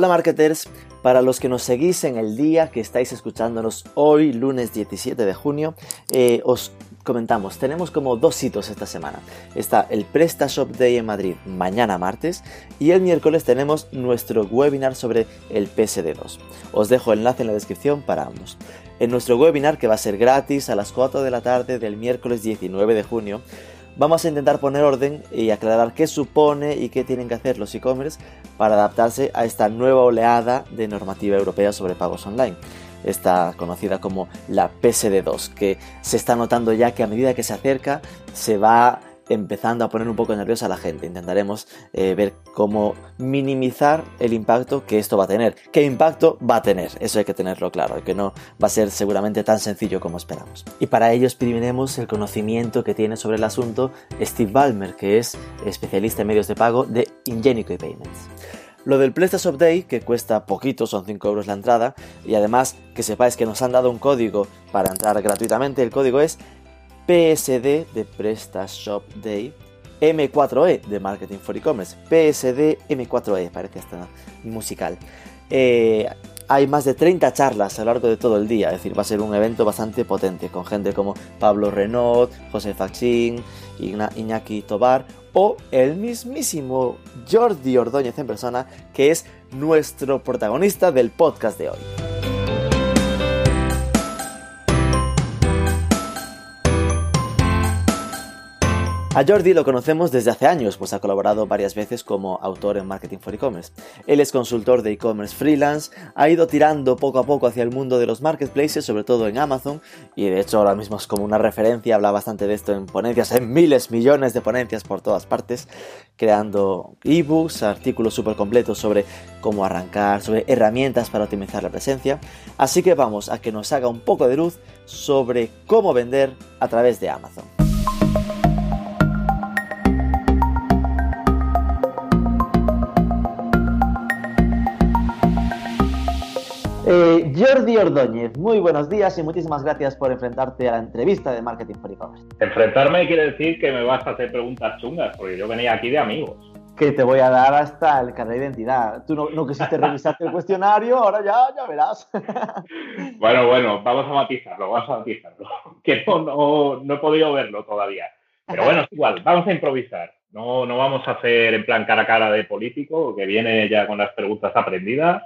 Hola marketers, para los que nos seguís en el día que estáis escuchándonos hoy, lunes 17 de junio, eh, os comentamos, tenemos como dos hitos esta semana. Está el PrestaShop Day en Madrid mañana martes y el miércoles tenemos nuestro webinar sobre el PSD2. Os dejo el enlace en la descripción para ambos. En nuestro webinar, que va a ser gratis a las 4 de la tarde del miércoles 19 de junio, vamos a intentar poner orden y aclarar qué supone y qué tienen que hacer los e-commerce para adaptarse a esta nueva oleada de normativa europea sobre pagos online esta conocida como la PSD2, que se está notando ya que a medida que se acerca se va empezando a poner un poco nerviosa a la gente. Intentaremos eh, ver cómo minimizar el impacto que esto va a tener. ¿Qué impacto va a tener? Eso hay que tenerlo claro, que no va a ser seguramente tan sencillo como esperamos. Y para ello exprimiremos el conocimiento que tiene sobre el asunto Steve Ballmer, que es especialista en medios de pago de Ingenico Payments. Lo del PrestaShop Day, que cuesta poquito, son 5 euros la entrada, y además que sepáis que nos han dado un código para entrar gratuitamente, el código es PSD de PrestaShop Day, M4E de Marketing for E-Commerce, PSD M4E, parece hasta musical. Eh, hay más de 30 charlas a lo largo de todo el día, es decir, va a ser un evento bastante potente, con gente como Pablo Renaud, José Fachín, Iñaki Tobar o el mismísimo Jordi Ordóñez en persona, que es nuestro protagonista del podcast de hoy. A Jordi lo conocemos desde hace años, pues ha colaborado varias veces como autor en Marketing for E-Commerce. Él es consultor de e-commerce freelance, ha ido tirando poco a poco hacia el mundo de los marketplaces, sobre todo en Amazon, y de hecho ahora mismo es como una referencia, habla bastante de esto en ponencias, en miles, millones de ponencias por todas partes, creando ebooks, artículos súper completos sobre cómo arrancar, sobre herramientas para optimizar la presencia. Así que vamos a que nos haga un poco de luz sobre cómo vender a través de Amazon. Eh, Jordi Ordóñez, muy buenos días y muchísimas gracias por enfrentarte a la entrevista de Marketing for E-Commerce. Enfrentarme quiere decir que me vas a hacer preguntas chungas, porque yo venía aquí de amigos. Que te voy a dar hasta el carnet de identidad. Tú no, quisiste revisarte el cuestionario, ahora ya, ya verás. bueno, bueno, vamos a matizarlo, vamos a matizarlo. Que no, no he podido verlo todavía. Pero bueno, es igual, vamos a improvisar. No, no vamos a hacer en plan cara a cara de político, que viene ya con las preguntas aprendidas.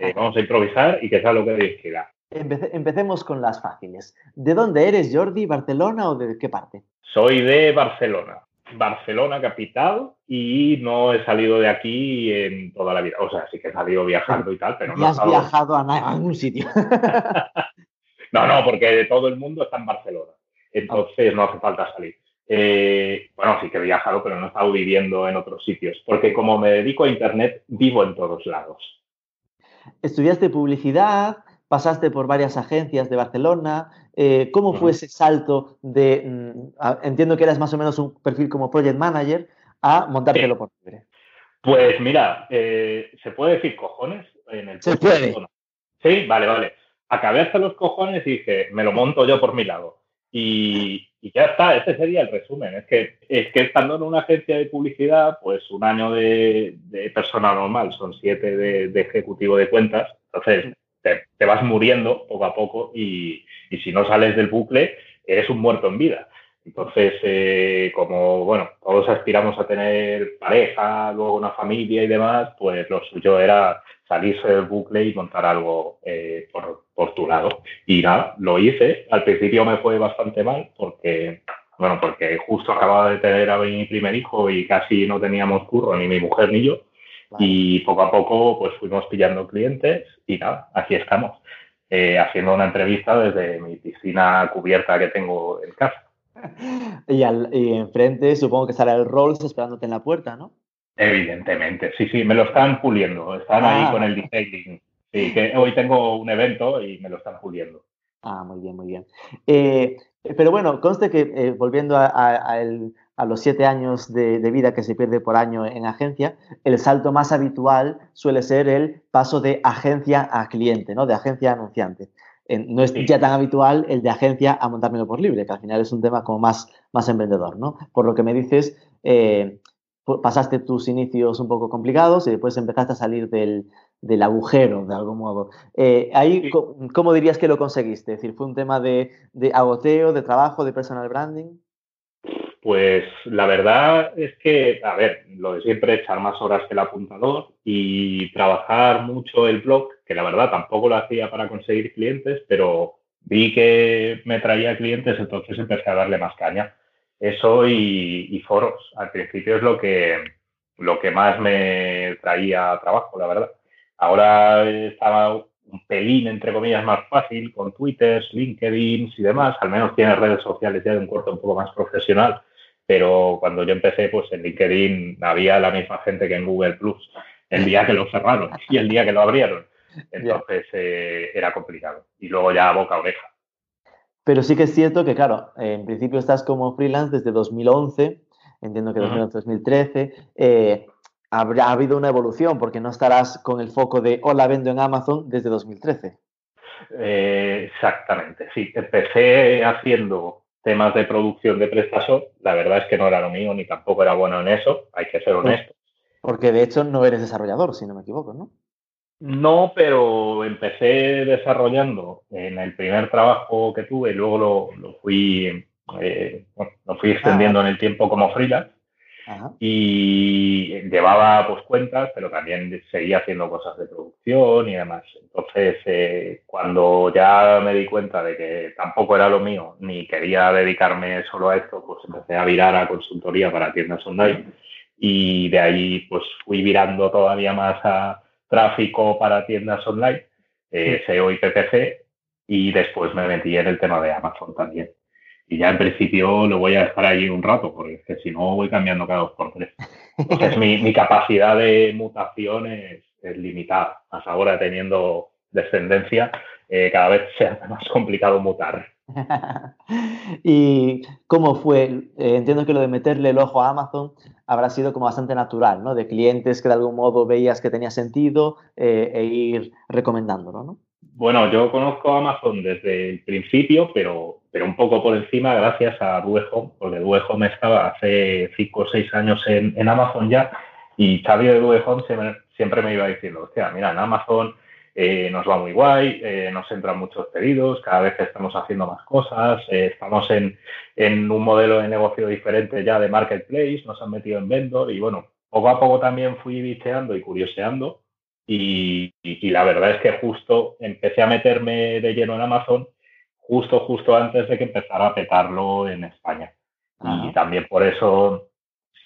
Eh, vamos a improvisar y que sea lo que Dios quiera. empecemos con las fáciles. ¿De dónde eres, Jordi? ¿Barcelona o de qué parte? Soy de Barcelona. Barcelona capital y no he salido de aquí en toda la vida. O sea, sí que he salido viajando y tal, pero no. has viajado a, ningún sitio? no, no, porque todo el mundo está en Barcelona. Entonces no hace falta salir. Eh, bueno, sí que he viajado, pero no he estado viviendo en otros sitios, porque como me dedico a Internet, vivo en todos lados. Estudiaste publicidad, pasaste por varias agencias de Barcelona. Eh, ¿Cómo fue ese salto de, mm, entiendo que eras más o menos un perfil como project manager, a montártelo por libre? Pues mira, eh, ¿se puede decir cojones en el Se puede. Sí, vale, vale. Acabé hasta los cojones y dije, me lo monto yo por mi lado. Y, ya está, ese sería el resumen. Es que, es que estando en una agencia de publicidad, pues un año de, de persona normal, son siete de, ejecutivo de cuentas, entonces te, vas muriendo poco a poco y, si no sales del bucle, eres un muerto en vida. Entonces, eh, como bueno, todos aspiramos a tener pareja, luego una familia y demás, pues lo suyo era salirse del bucle y montar algo eh, por, por, tu lado. Y nada, lo hice. Al principio me fue bastante mal porque, bueno, porque justo acababa de tener a mi primer hijo y casi no teníamos curro, ni mi mujer ni yo. Y poco a poco pues fuimos pillando clientes y nada, aquí estamos, eh, haciendo una entrevista desde mi piscina cubierta que tengo en casa. Y, al, y enfrente supongo que estará el Rolls esperándote en la puerta, ¿no? Evidentemente, sí, sí, me lo están puliendo, están ahí ah. con el detailing. Sí, que hoy tengo un evento y me lo están puliendo. Ah, muy bien, muy bien. Eh, pero bueno, conste que eh, volviendo a, a los siete años de, vida que se pierde por año en agencia, el salto más habitual suele ser el paso de agencia a cliente, ¿no? De agencia a anunciante. No es ya tan habitual el de agencia a montármelo por libre, que al final es un tema como más, más emprendedor, ¿no? Por lo que me dices, eh, pasaste tus inicios un poco complicados y después empezaste a salir del, agujero, de algún modo. Eh, ahí, ¿cómo dirías que lo conseguiste? Es decir, ¿fue un tema de, de agoteo, de trabajo, de personal branding? Pues la verdad es que, a ver, lo de siempre, echar más horas que el apuntador y trabajar mucho el blog, que la verdad tampoco lo hacía para conseguir clientes, pero vi que me traía clientes, entonces empecé a darle más caña. Eso y, foros. Al principio es lo que, lo que más me traía trabajo, la verdad. Ahora estaba un pelín, entre comillas, más fácil con Twitter, LinkedIn y demás. Al menos tiene redes sociales ya de un corte un poco más profesional. Pero cuando yo empecé, pues en LinkedIn había la misma gente que en Google Plus el día que lo cerraron y el día que lo abrieron. Entonces eh, era complicado. Y luego ya boca a oreja. Pero sí que es cierto que, claro, en principio estás como freelance desde 2011, entiendo que 2011-2013. Eh, habrá habido una evolución porque no estarás con el foco de hola, vendo en Amazon desde 2013. Eh, exactamente, sí. Empecé haciendo temas de producción de PrestaShop. La verdad es que no era lo mío ni tampoco era bueno en eso, hay que ser honesto. Porque de hecho no eres desarrollador, si no me equivoco, ¿no? No, pero empecé desarrollando en el primer trabajo que tuve, luego lo, fui, eh, lo fui extendiendo en el tiempo como freelance y llevaba pues cuentas, pero también seguía haciendo cosas de producción y demás. Entonces, eh, cuando ya me di cuenta de que tampoco era lo mío, ni quería dedicarme solo a esto, pues empecé a virar a consultoría para tiendas online y de ahí pues fui virando todavía más a tráfico para tiendas online, eh, SEO y PPC, y después me metí en el tema de Amazon también. Y ya en principio lo voy a dejar ahí un rato, porque si no voy cambiando cada dos por tres. Entonces mi, mi capacidad de mutación es, limitada. Hasta ahora teniendo descendencia, eh, cada vez se hace más complicado mutar. ¿Y cómo fue? Eh, entiendo que lo de meterle el ojo a Amazon habrá sido como bastante natural, ¿no? De clientes que de algún modo veías que tenía sentido eh, e ir recomendándolo, ¿no? Bueno, yo conozco Amazon desde el principio, pero, pero un poco por encima gracias a Duejo, porque Duejo me estaba hace cinco o seis años en, Amazon ya y Xavi de Duejo siempre, siempre me iba diciendo, hostia, mira, en Amazon eh, nos va muy guay, eh, nos entran muchos pedidos, cada vez estamos haciendo más cosas, eh, estamos en, en, un modelo de negocio diferente ya de marketplace, nos han metido en vendor y bueno, poco a poco también fui bicheando y curioseando y, y, la verdad es que justo empecé a meterme de lleno en Amazon justo, justo antes de que empezara a petarlo en España. Y también por eso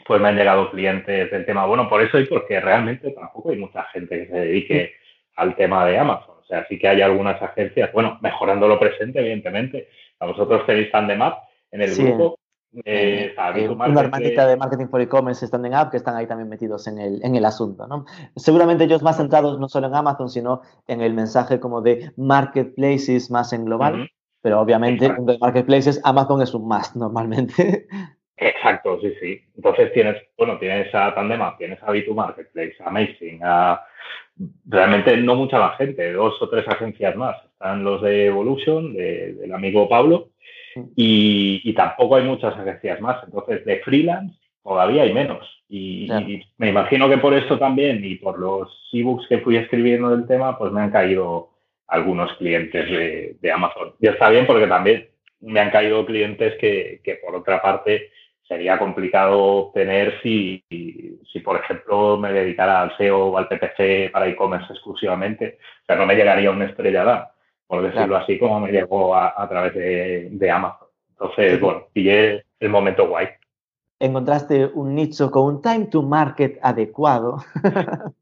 pues me han llegado clientes del tema. Bueno, por eso y porque realmente tampoco hay mucha gente que se dedique al tema de Amazon. O sea, sí que hay algunas agencias, bueno, mejorando lo presente, evidentemente. A vosotros tenéis Tandemap en el grupo. Eh, eh, una hermanita de marketing for e-commerce, Standing Up, que están ahí también metidos en el, en el asunto. ¿no? Seguramente ellos más centrados no solo en Amazon, sino en el mensaje como de marketplaces más en global. Pero obviamente, de marketplaces, Amazon es un más normalmente. Exacto, sí, sí. Entonces tienes, bueno, tienes a Tandemap, tienes a B2 Marketplace, Amazing, a realmente no mucha más gente, dos o tres agencias más. Están los de Evolution, del amigo Pablo, y, tampoco hay muchas agencias más. Entonces, de freelance todavía hay menos. Y, me imagino que por eso también, y por los ebooks que fui escribiendo del tema, pues me han caído algunos clientes de, Amazon. Y está bien porque también me han caído clientes que, que por otra parte sería complicado tener si, si, por ejemplo, me dedicara al SEO o al PPC para e-commerce exclusivamente. O sea, no me llegaría una estrella por decirlo así, como me llegó a, través de, Amazon. Entonces, bueno, pillé el momento guay. Encontraste un nicho con un time to market adecuado.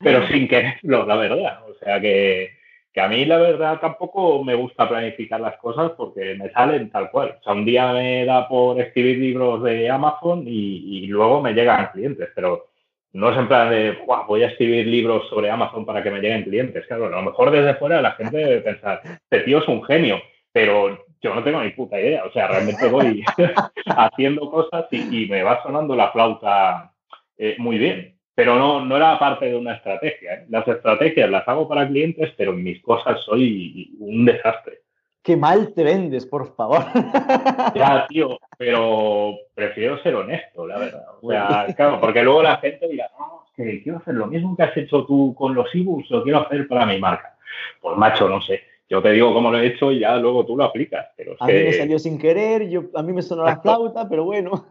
Pero sin quererlo, la verdad. O sea que que a mí la verdad tampoco me gusta planificar las cosas porque me salen tal cual. O sea, un día me da por escribir libros de Amazon y, luego me llegan clientes, pero no es en plan de, voy a escribir libros sobre Amazon para que me lleguen clientes. Claro, a lo mejor desde fuera la gente debe pensar, este tío es un genio, pero yo no tengo ni puta idea. O sea, realmente voy haciendo cosas y, me va sonando la flauta eh, muy bien. Pero no, no era parte de una estrategia. ¿eh? Las estrategias las hago para clientes, pero en mis cosas soy un desastre. Qué mal te vendes, por favor. Ya, tío, pero prefiero ser honesto, la verdad. O sea, claro, porque luego la gente dirá, no, es que quiero hacer lo mismo que has hecho tú con los ebooks, lo quiero hacer para mi marca. Pues macho, no sé. Yo te digo cómo lo he hecho y ya luego tú lo aplicas. Pero a mí me salió sin querer, yo, a mí me sonó la flauta, pero bueno.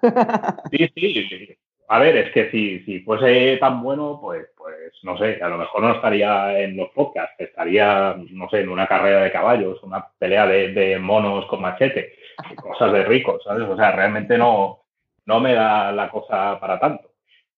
Sí, sí. A ver, es que si, si fuese tan bueno, pues, pues no sé, a lo mejor no estaría en los podcasts, estaría, no sé, en una carrera de caballos, una pelea de, de monos con machete, cosas de ricos, ¿sabes? O sea, realmente no, no me da la cosa para tanto.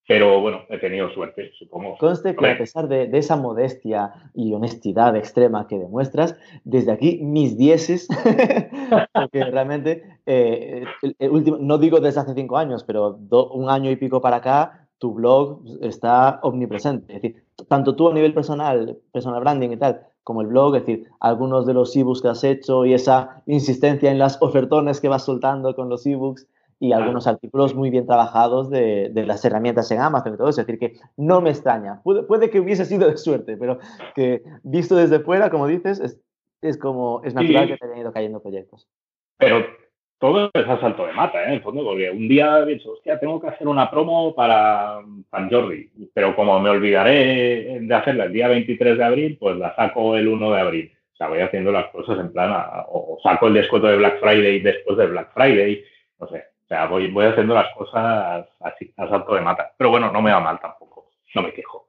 Pero bueno, he tenido suerte, supongo. Conste que a pesar de, esa modestia y honestidad extrema que demuestras, desde aquí mis dieces, porque realmente, eh, el, último, no digo desde hace cinco años, pero un año y pico para acá, tu blog está omnipresente. Es decir, tanto tú a nivel personal, personal branding y tal, como el blog, es decir, algunos de los ebooks que has hecho y esa insistencia en las ofertones que vas soltando con los ebooks, y algunos artículos muy bien trabajados de, de, las herramientas en Amazon y todo eso. Es decir, que no me extraña. Puede, puede, que hubiese sido de suerte, pero que visto desde fuera, como dices, es, es como es natural que te hayan ido cayendo proyectos. Pero todo es a salto de mata, ¿eh? en el fondo, porque un día he dicho, hostia, tengo que hacer una promo para San Jordi, pero como me olvidaré de hacerla el día 23 de abril, pues la saco el 1 de abril. O sea, voy haciendo las cosas en plan, o saco el descuento de Black Friday después de Black Friday, no sé, sea, voy, voy haciendo las cosas así, a salto de mata. Pero bueno, no me va mal tampoco, no me quejo.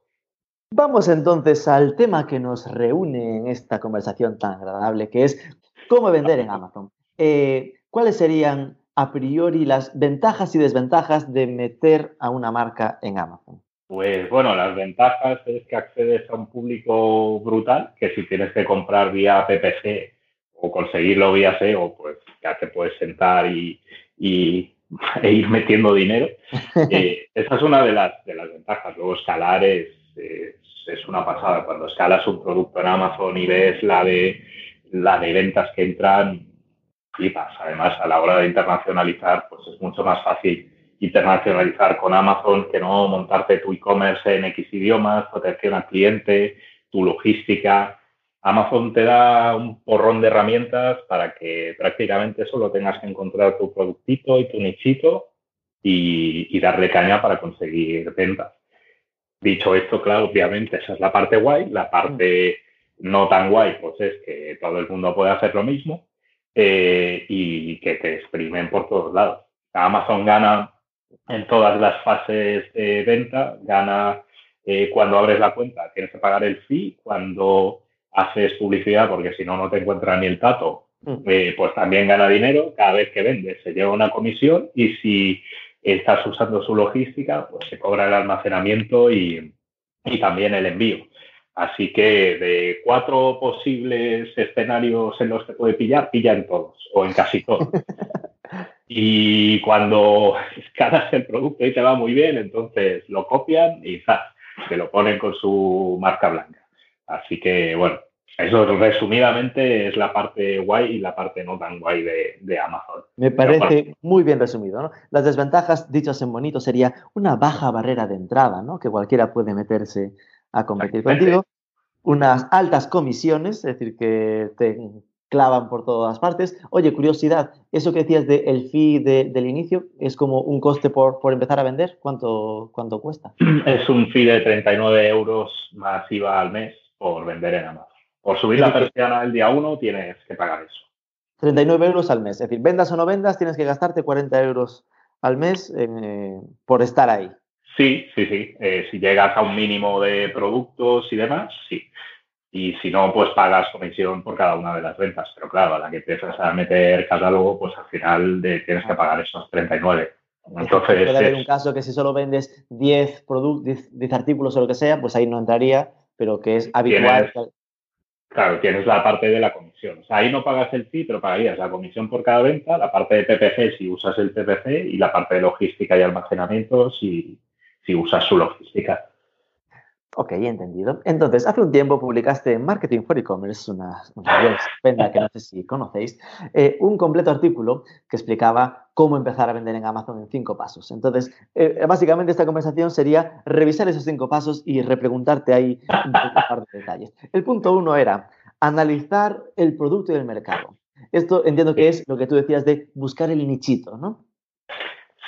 Vamos entonces al tema que nos reúne en esta conversación tan agradable, que es cómo vender en Amazon. Eh, ¿Cuáles serían a priori las ventajas y desventajas de meter a una marca en Amazon? Pues bueno, las ventajas es que accedes a un público brutal, que si tienes que comprar vía PPC o conseguirlo vía SEO, pues ya te puedes sentar y, y, e ir metiendo dinero. Eh, esa es una de las, de las ventajas. Luego escalar es, es, una pasada. Cuando escalas un producto en Amazon y ves la de, la de ventas que entran, flipas. Además, a la hora de internacionalizar, pues es mucho más fácil internacionalizar con Amazon que no montarte tu e-commerce en X idiomas, protección al cliente, tu logística. Amazon te da un porrón de herramientas para que prácticamente solo tengas que encontrar tu productito y tu nichito y, darle caña para conseguir ventas. Dicho esto, claro, obviamente esa es la parte guay. La parte no tan guay, pues es que todo el mundo puede hacer lo mismo eh, y que te exprimen por todos lados. Amazon gana en todas las fases de venta, gana eh, cuando abres la cuenta, tienes que pagar el fee, cuando haces publicidad porque si no, no te encuentra ni el tato, mm. eh, pues también gana dinero. Cada vez que vendes se lleva una comisión y si estás usando su logística, pues se cobra el almacenamiento y, y también el envío. Así que de cuatro posibles escenarios en los que puede pillar, pilla en todos o en casi todos. y cuando escalas el producto y te va muy bien, entonces lo copian y ¡zas! se lo ponen con su marca blanca. Así que, bueno, eso resumidamente es la parte guay y la parte no tan guay de, Amazon. Me parece muy bien resumido. ¿no? Las desventajas, dichas en bonito, sería una baja barrera de entrada, ¿no? que cualquiera puede meterse a competir contigo. Unas altas comisiones, es decir, que te clavan por todas partes. Oye, curiosidad, eso que decías del fee del inicio, ¿es como un coste por, por empezar a vender? ¿Cuánto, ¿Cuánto cuesta? Es un fee de 39 euros más IVA al mes por vender en Amazon. Por subir la persiana el día uno tienes que pagar eso. 39 euros al mes. Es decir, vendas o no vendas, tienes que gastarte 40 euros al mes eh, por estar ahí. Sí, sí, sí. Eh, si llegas a un mínimo de productos y demás, sí. Y si no, pues pagas comisión por cada una de las ventas. Pero claro, a la que empiezas a meter catálogo, pues al final de, tienes que pagar esos 39. Entonces, puede haber un caso que si solo vendes 10, 10, 10 artículos o lo que sea, pues ahí no entraría pero que es habitual. claro, tienes la parte de la comisión. O sea, ahí no pagas el fee, pero pagarías la comisión por cada venta, la parte de PPC si usas el PPC y la parte de logística y almacenamiento si, si usas su logística. Ok, entendido. Entonces, hace un tiempo publicaste en Marketing for E-Commerce, una, una estupenda que no sé si conocéis, eh, un completo artículo que explicaba cómo empezar a vender en Amazon en cinco pasos. Entonces, eh, básicamente esta conversación sería revisar esos cinco pasos y repreguntarte ahí un par de detalles. El punto uno era analizar el producto y el mercado. Esto entiendo que es lo que tú decías de buscar el nichito, ¿no?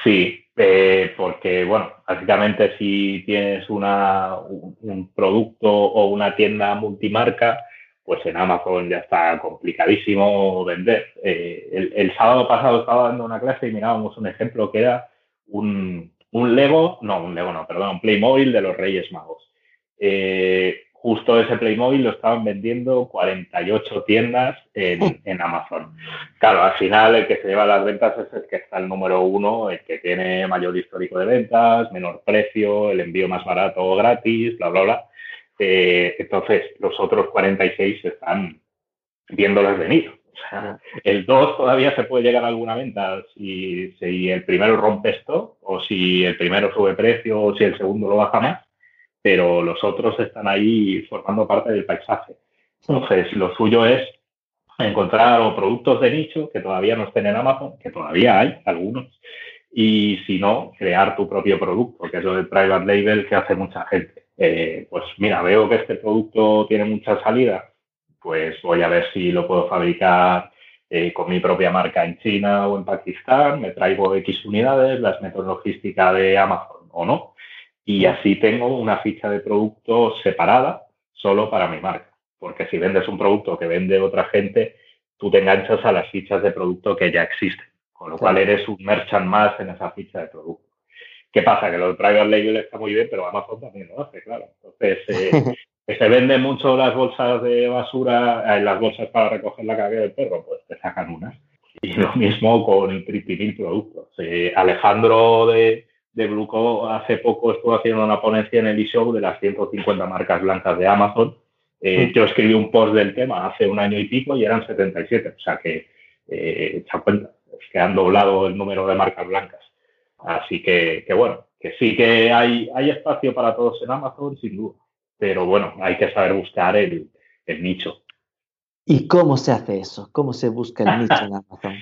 Sí, eh, porque, bueno, básicamente si tienes una, un, producto o una tienda multimarca, pues en Amazon ya está complicadísimo vender. Eh, el, sábado pasado estaba dando una clase y mirábamos un ejemplo que era un, un Lego, no, un Lego no, perdón, un Playmobil de los Reyes Magos. Eh, justo ese Playmobil lo estaban vendiendo 48 tiendas en, Amazon. Claro, al final el que se lleva las ventas es el que está el número uno, el que tiene mayor histórico de ventas, menor precio, el envío más barato o gratis, bla, bla, bla. Eh, entonces, los otros 46 están viéndolas venir. O sea, el 2 todavía se puede llegar a alguna venta si, si el primero rompe esto, o si el primero sube precio, o si el segundo lo baja más pero los otros están ahí formando parte del paisaje. Entonces, lo suyo es encontrar productos de nicho que todavía no estén en Amazon, que todavía hay algunos, y si no, crear tu propio producto, que es lo del private label que hace mucha gente. Eh, pues mira, veo que este producto tiene mucha salida, pues voy a ver si lo puedo fabricar eh, con mi propia marca en China o en Pakistán, me traigo X unidades, las meto en logística de Amazon o no, y así tengo una ficha de producto separada solo para mi marca. Porque si vendes un producto que vende otra gente, tú te enganchas a las fichas de producto que ya existen. Con lo cual eres un merchant más en esa ficha de producto. ¿Qué pasa? Que lo de private label está muy bien, pero Amazon también lo hace, claro. Entonces, eh, que se venden mucho las bolsas de basura, eh, las bolsas para recoger la caga del perro, pues te sacan unas. Y lo mismo con imprimir productos. Eh, Alejandro de, de Bluco hace poco estuvo haciendo una ponencia en el eShow de las 150 marcas blancas de Amazon. Eh. Yo escribí un post del tema hace un año y pico y eran 77, o sea que, eh, echa cuenta, es que han doblado el número de marcas blancas. Así que, que, bueno, que sí que hay, hay espacio para todos en Amazon, sin duda, pero bueno, hay que saber buscar el, el nicho. ¿Y cómo se hace eso? ¿Cómo se busca el nicho en Amazon?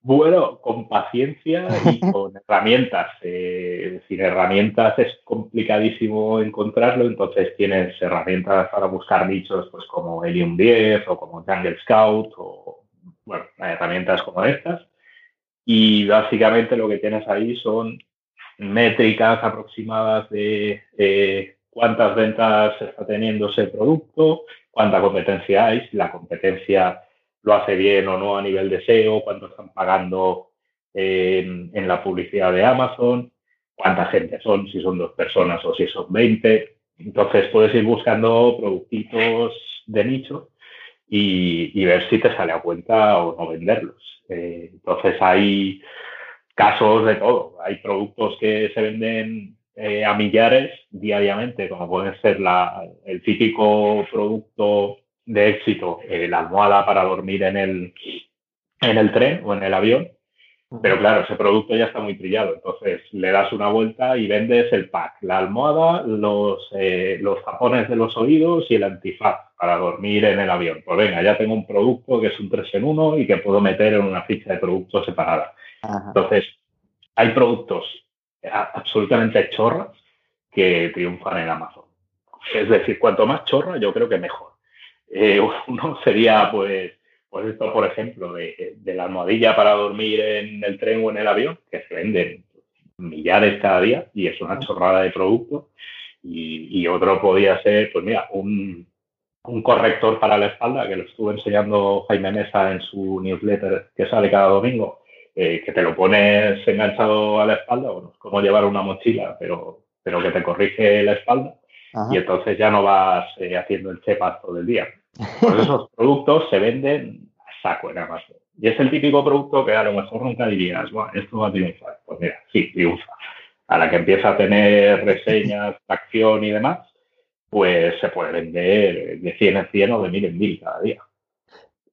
Bueno, con paciencia y con herramientas. Eh, decir, herramientas es complicadísimo encontrarlo, entonces tienes herramientas para buscar nichos pues como Helium 10 o como Jungle Scout o bueno, herramientas como estas. Y básicamente lo que tienes ahí son métricas aproximadas de eh, cuántas ventas está teniendo ese producto, cuánta competencia hay, si la competencia lo hace bien o no a nivel de SEO, cuánto están pagando en, la publicidad de Amazon, cuánta gente son, si son dos personas o si son 20. Entonces puedes ir buscando productitos de nicho y, ver si te sale a cuenta o no venderlos. Eh, entonces hay casos de todo. Hay productos que se venden eh, a millares diariamente, como puede ser el típico producto de éxito eh, la almohada para dormir en el, en el tren o en el avión. Pero claro, ese producto ya está muy trillado. Entonces le das una vuelta y vendes el pack, la almohada, los, eh, los tapones de los oídos y el antifaz para dormir en el avión. Pues venga, ya tengo un producto que es un 3 en 1 y que puedo meter en una ficha de productos separada. Entonces, hay productos absolutamente chorras que triunfan en Amazon. Es decir, cuanto más chorra, yo creo que mejor. Eh, uno sería, pues, pues esto, por ejemplo, de, la almohadilla para dormir en el tren o en el avión, que se venden millares cada día y es una chorrada de producto. Y, otro podría ser, pues mira, un, un, corrector para la espalda, que lo estuve enseñando Jaime Mesa en su newsletter que sale cada domingo, eh, que te lo pones enganchado a la espalda, bueno, es como llevar una mochila, pero, pero que te corrige la espalda. Y entonces ya no vas eh, haciendo el chepas todo el día. Pues esos productos se venden a saco en Amazon. Y es el típico producto que a lo mejor nunca dirías, bueno, esto va a triunfar. Pues mira, sí, triunfa. A la que empieza a tener reseñas, acción y demás, pues se puede vender de 100 en 100 o de 1000 en 1000 cada día.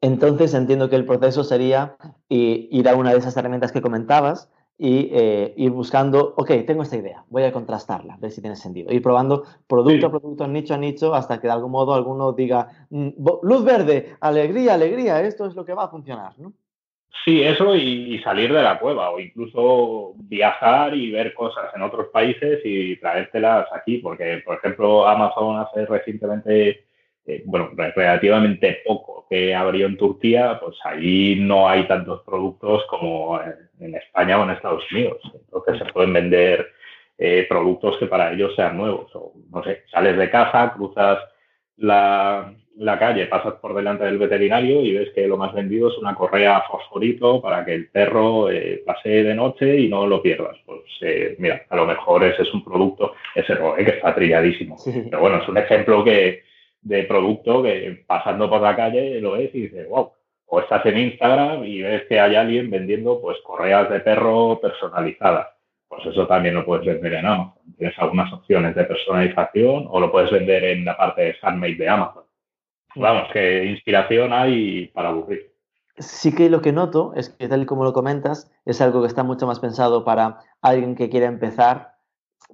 Entonces entiendo que el proceso sería ir a una de esas herramientas que comentabas y eh, ir buscando, ok, tengo esta idea, voy a contrastarla, ver si tiene sentido. Ir probando producto a producto, nicho a nicho, hasta que de algún modo alguno diga, mm, luz verde, alegría, alegría, esto es lo que va a funcionar, ¿no? Sí, eso y, salir de la cueva o incluso viajar y ver cosas en otros países y traértelas aquí, porque, por ejemplo, Amazon hace recientemente, eh, bueno, relativamente poco que abrió en Turquía, pues allí no hay tantos productos como en, España o en Estados Unidos. Entonces se pueden vender eh, productos que para ellos sean nuevos. O, no sé, sales de casa, cruzas la, la calle, pasas por delante del veterinario y ves que lo más vendido es una correa fosforito para que el perro eh, pase de noche y no lo pierdas. Pues mira, a lo mejor ese es un producto, ese que está trilladísimo. Pero bueno, es un ejemplo que, de producto que pasando por la calle lo ves y dices, wow. O estás en Instagram y ves que hay alguien vendiendo pues correas de perro personalizadas. Pues eso también lo puedes vender en Amazon. Tienes algunas opciones de personalización o lo puedes vender en la parte de handmade de Amazon vamos, que inspiración hay para aburrir. Sí que lo que noto es que tal y como lo comentas, es algo que está mucho más pensado para alguien que quiere empezar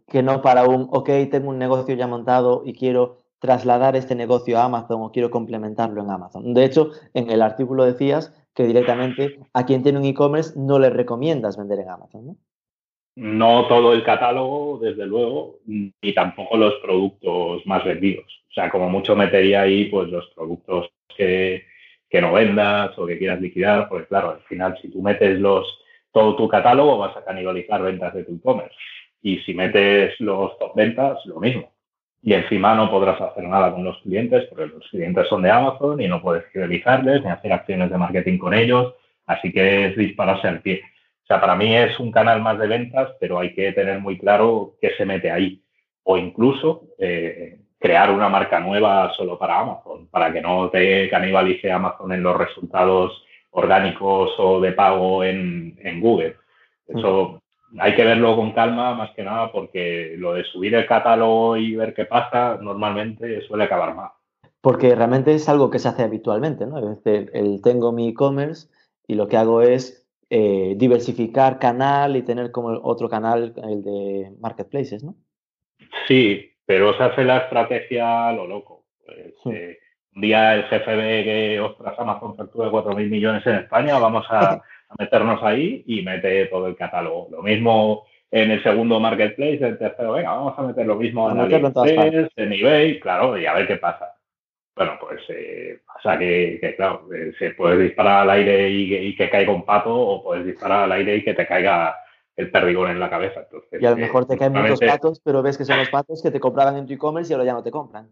que no para un, ok, tengo un negocio ya montado y quiero trasladar este negocio a Amazon o quiero complementarlo en Amazon. De hecho, en el artículo decías que directamente a quien tiene un e-commerce no le recomiendas vender en Amazon, ¿no? No todo el catálogo, desde luego, ni tampoco los productos más vendidos. O sea, como mucho metería ahí pues los productos que, no vendas o que quieras liquidar, porque claro, al final si tú metes los todo tu catálogo vas a canibalizar ventas de tu e-commerce. Y si metes los top ventas, lo mismo. Y encima no podrás hacer nada con los clientes porque los clientes son de Amazon y no puedes fidelizarles ni hacer acciones de marketing con ellos. Así que es dispararse al pie sea, para mí es un canal más de ventas, pero hay que tener muy claro qué se mete ahí. O incluso eh, crear una marca nueva solo para Amazon, para que no te canibalice Amazon en los resultados orgánicos o de pago en, Google. Eso hay que verlo con calma, más que nada, porque lo de subir el catálogo y ver qué pasa, normalmente suele acabar mal. Porque realmente es algo que se hace habitualmente, ¿no? Es decir, el tengo mi e-commerce y lo que hago es eh, diversificar canal y tener como otro canal, el de marketplaces, ¿no? Sí, pero se hace la estrategia a lo loco. Pues, eh, un día el jefe ve que, ostras, Amazon factura 4.000 millones en España, vamos a, meternos ahí y mete todo el catálogo. Lo mismo en el segundo marketplace, el tercero, venga, vamos a meter lo mismo en AliExpress, en eBay, claro, y a ver qué pasa. Bueno, pues eh, pasa que, claro, eh, se puede disparar al aire y, que caiga un pato o puedes disparar al aire y que te caiga el perdigón en la cabeza. y a lo mejor te caen muchos patos, pero ves que son los patos que te compraban en tu e-commerce y ahora ya no te compran.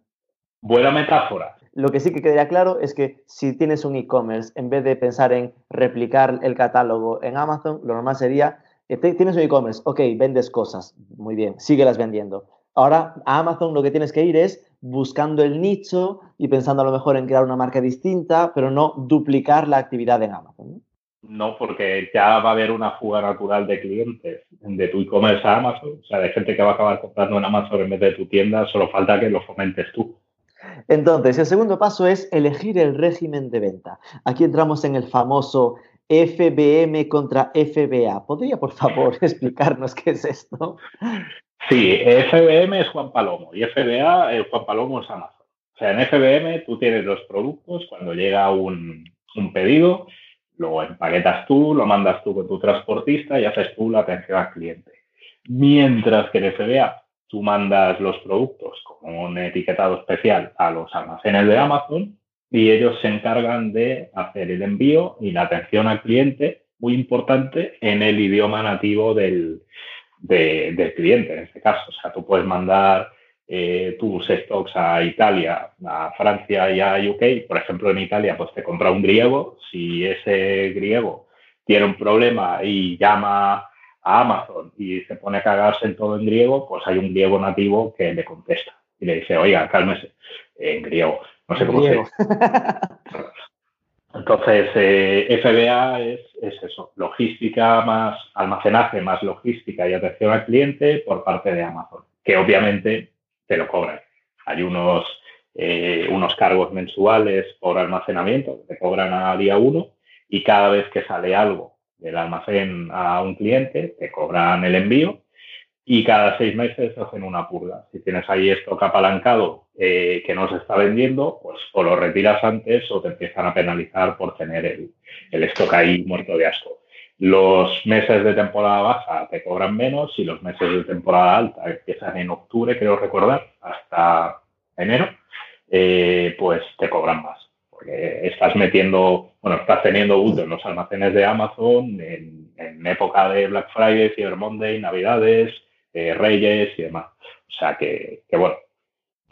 Buena metáfora. Lo que sí que quedaría claro es que si tienes un e-commerce, en vez de pensar en replicar el catálogo en Amazon, lo normal sería, eh, tienes un e-commerce, ok, vendes cosas, muy bien, síguelas vendiendo. Ahora a Amazon lo que tienes que ir es buscando el nicho y pensando a lo mejor en crear una marca distinta, pero no duplicar la actividad en Amazon. ¿no? porque ya va a haber una fuga natural de clientes de tu e-commerce a Amazon, o sea, de gente que va a acabar comprando en Amazon en vez de tu tienda, solo falta que lo fomentes tú. Entonces, el segundo paso es elegir el régimen de venta. Aquí entramos en el famoso FBM contra FBA. ¿Podría, por favor, explicarnos qué es esto? Sí, FBM es Juan Palomo y FBA, el Juan Palomo es Amazon. O sea, en FBM tú tienes los productos, cuando llega un, pedido, lo empaquetas tú, lo mandas tú con tu transportista y haces tú la atención al cliente. Mientras que en FBA tú mandas los productos con un etiquetado especial a los almacenes de Amazon y ellos se encargan de hacer el envío y la atención al cliente, muy importante, en el idioma nativo del, del cliente en este caso. O sea, tú puedes mandar eh, tus stocks a Italia, a Francia y a UK. Por ejemplo, en Italia, pues te compra un griego. Si ese griego tiene un problema y llama a Amazon y se pone a cagarse en todo en griego, pues hay un griego nativo que le contesta y le dice, oiga, cálmese, en griego. No sé cómo se Entonces, eh, FBA es, eso, logística más almacenaje, más logística y atención al cliente por parte de Amazon, que obviamente te lo cobran. Hay unos, eh, unos cargos mensuales por almacenamiento que te cobran a día uno y cada vez que sale algo del almacén a un cliente, te cobran el envío y cada seis meses hacen una purga. Si tienes ahí stock apalancado eh, que no se está vendiendo, pues o lo retiras antes o te empiezan a penalizar por tener el, el stock ahí muerto de asco. Los meses de temporada baja te cobran menos y los meses de temporada alta, empiezan en octubre, creo recordar, hasta enero, eh, pues te cobran más. Porque estás metiendo, bueno, estás teniendo bulto en los almacenes de Amazon en, época de Black Friday, Cyber Monday, Navidades, eh, Reyes y demás. O sea que, que, bueno,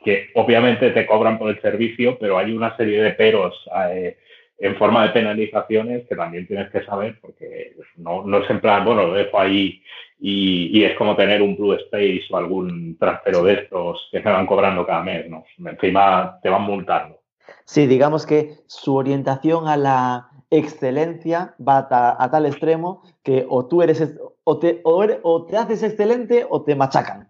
que obviamente te cobran por el servicio, pero hay una serie de peros. Eh, en forma de penalizaciones que también tienes que saber porque no, no es en plan, bueno, lo dejo ahí y, es como tener un Blue Space o algún trastero de estos que se van cobrando cada mes, ¿no? Encima te van multando. Sí, digamos que su orientación a la excelencia va a, tal extremo que o tú eres o te, o te haces excelente o te machacan.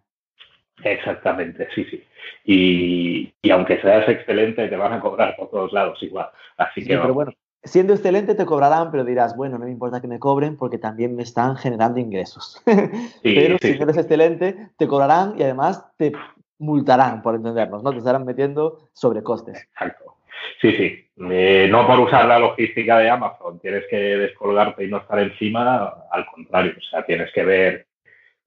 Exactamente, sí, sí. Y, aunque seas excelente, te van a cobrar por todos lados igual. Así que. pero bueno, siendo excelente te cobrarán, pero dirás, bueno, no me importa que me cobren porque también me están generando ingresos. pero si eres excelente, te cobrarán y además te multarán, por entendernos, ¿no? Te estarán metiendo sobrecostes. Exacto. Sí, sí. Eh, no por usar la logística de Amazon, tienes que descolgarte y no estar encima, al contrario, o sea, tienes que ver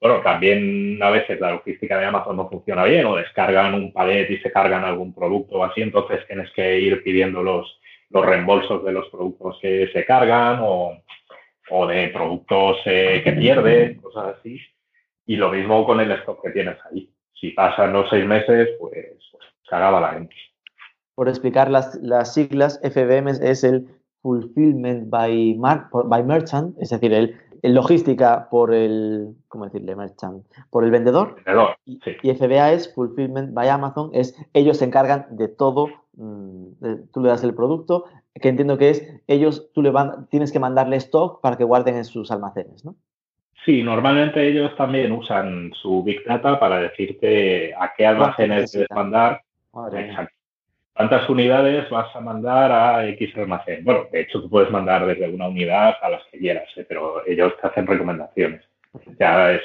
bueno, también a veces la logística de Amazon no funciona bien o descargan un palet y se cargan algún producto o así, entonces tienes que ir pidiendo los, los reembolsos de los productos que se cargan o, de productos eh, que pierden, cosas así. Y lo mismo con el stock que tienes ahí. Si pasan los seis meses, pues, pues cagaba la gente. Por explicar las, las siglas, FBM es el Fulfillment by, by Merchant, es decir, el logística por el, ¿cómo decirle? Merchant, por el vendedor. y, FBA es Fulfillment by Amazon, es ellos se encargan de todo, mm, tú le das el producto, que entiendo que es ellos, tú le van, tienes que mandarle stock para que guarden en sus almacenes, ¿no? Sí, normalmente ellos también usan su Big Data para decirte a qué almacenes debes mandar. Exacto ¿Cuántas unidades vas a mandar a X almacén? Bueno, de hecho, tú puedes mandar desde una unidad a las que quieras, ¿eh? pero ellos te hacen recomendaciones. Ya es,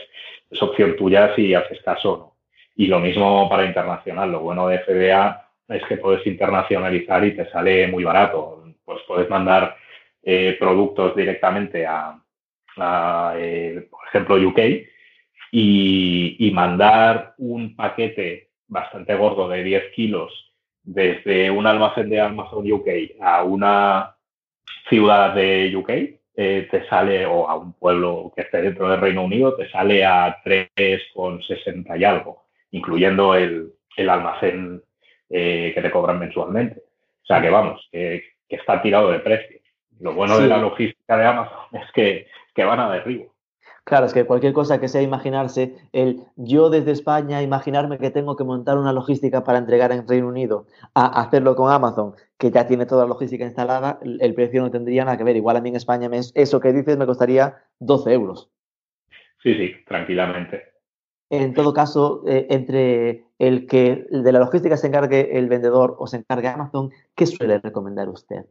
opción tuya si haces caso o no. Y lo mismo para internacional. Lo bueno de FDA es que puedes internacionalizar y te sale muy barato. Pues puedes mandar eh, productos directamente a, eh, por ejemplo, UK y, mandar un paquete bastante gordo de 10 kilos desde un almacén de Amazon UK a una ciudad de UK, eh, te sale, o a un pueblo que esté dentro del Reino Unido, te sale a 3,60 y algo, incluyendo el, almacén eh, que te cobran mensualmente. O sea que vamos, que, está tirado de precio. Lo bueno de la logística de Amazon es que, que van a derribo. Claro, es que cualquier cosa que sea imaginarse, el yo desde España imaginarme que tengo que montar una logística para entregar en Reino Unido, a hacerlo con Amazon, que ya tiene toda la logística instalada, el precio no tendría nada que ver. Igual a mí en España eso que dices me costaría 12 euros. Sí, sí, tranquilamente. En todo caso, eh, entre el que de la logística se encargue el vendedor o se encargue Amazon, ¿qué suele recomendar usted?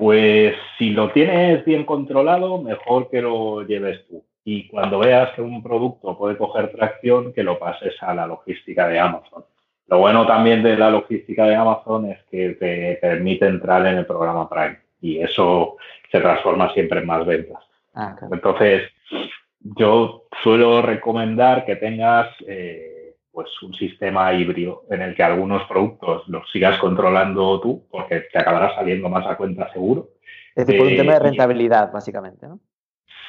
Pues si lo tienes bien controlado, mejor que lo lleves tú. Y cuando veas que un producto puede coger tracción, que lo pases a la logística de Amazon. Lo bueno también de la logística de Amazon es que te permite entrar en el programa Prime y eso se transforma siempre en más ventas. Ah, Entonces, yo suelo recomendar que tengas eh, pues un sistema híbrido en el que algunos productos los sigas controlando tú, porque te acabará saliendo más a cuenta seguro. Es decir, por un tema de eh, rentabilidad, básicamente, ¿no?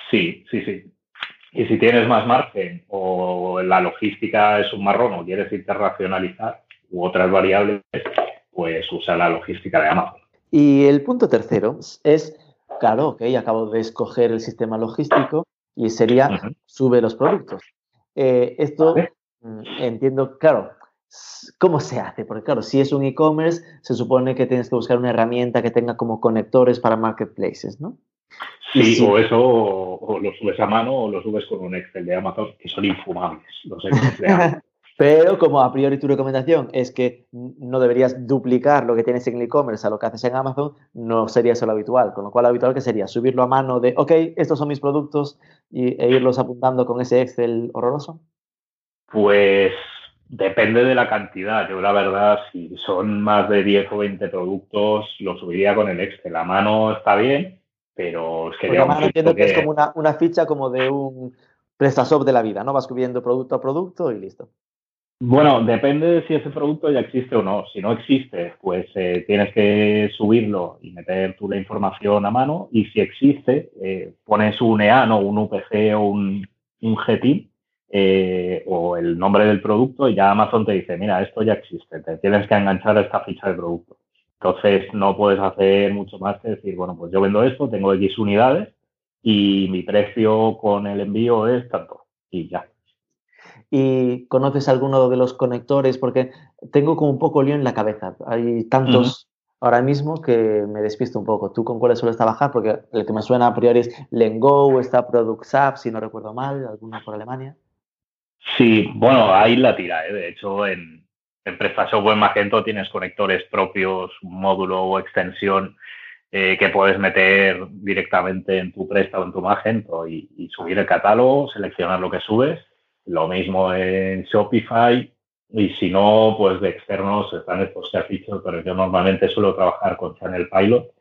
Sí, sí, sí. Y si tienes más margen o la logística es un marrón o quieres internacionalizar u otras variables, pues usa la logística de Amazon. Y el punto tercero es, claro, ok, acabo de escoger el sistema logístico y sería sube los productos. Eh, esto entiendo, claro, ¿cómo se hace? Porque claro, si es un e-commerce, se supone que tienes que buscar una herramienta que tenga como conectores para marketplaces, ¿no? Sí, o eso, o, lo subes a mano o lo subes con un Excel de Amazon, que son infumables los Excel Pero como a priori tu recomendación es que no deberías duplicar lo que tienes en el e-commerce a lo que haces en Amazon, no sería eso lo habitual. Con lo cual, lo habitual que sería subirlo a mano de, ok, estos son mis productos y, e irlos apuntando con ese Excel horroroso. Pues depende de la cantidad. Yo la verdad, si son más de 10 o 20 productos, lo subiría con el Excel. La mano está bien, pero es que... la mano entiendo que... es como una, una ficha como de un PrestaShop de la vida, ¿no? Vas subiendo producto a producto y listo. Bueno, depende de si ese producto ya existe o no. Si no existe, pues eh, tienes que subirlo y meter tú la información a mano. Y si existe, eh, pones un EAN o un UPC o un, un GTIM eh, o el nombre del producto y ya Amazon te dice, mira, esto ya existe, te tienes que enganchar a esta ficha de producto. Entonces no puedes hacer mucho más que decir, bueno, pues yo vendo esto, tengo X unidades y mi precio con el envío es tanto y ya y conoces alguno de los conectores, porque tengo como un poco lío en la cabeza. Hay tantos ahora mismo que me despisto un poco. ¿Tú con cuáles sueles trabajar? Porque el que me suena a priori es Lengo, está ProductSap, si no recuerdo mal, alguna por Alemania. Sí, bueno, ahí la tira. ¿eh? De hecho, en, en PrestaShop o en Magento tienes conectores propios, un módulo o extensión eh, que puedes meter directamente en tu Presta o en tu Magento y, y subir el catálogo, seleccionar lo que subes lo mismo en Shopify y si no, pues de externos están estos que has dicho, pero yo normalmente suelo trabajar con Channel Pilot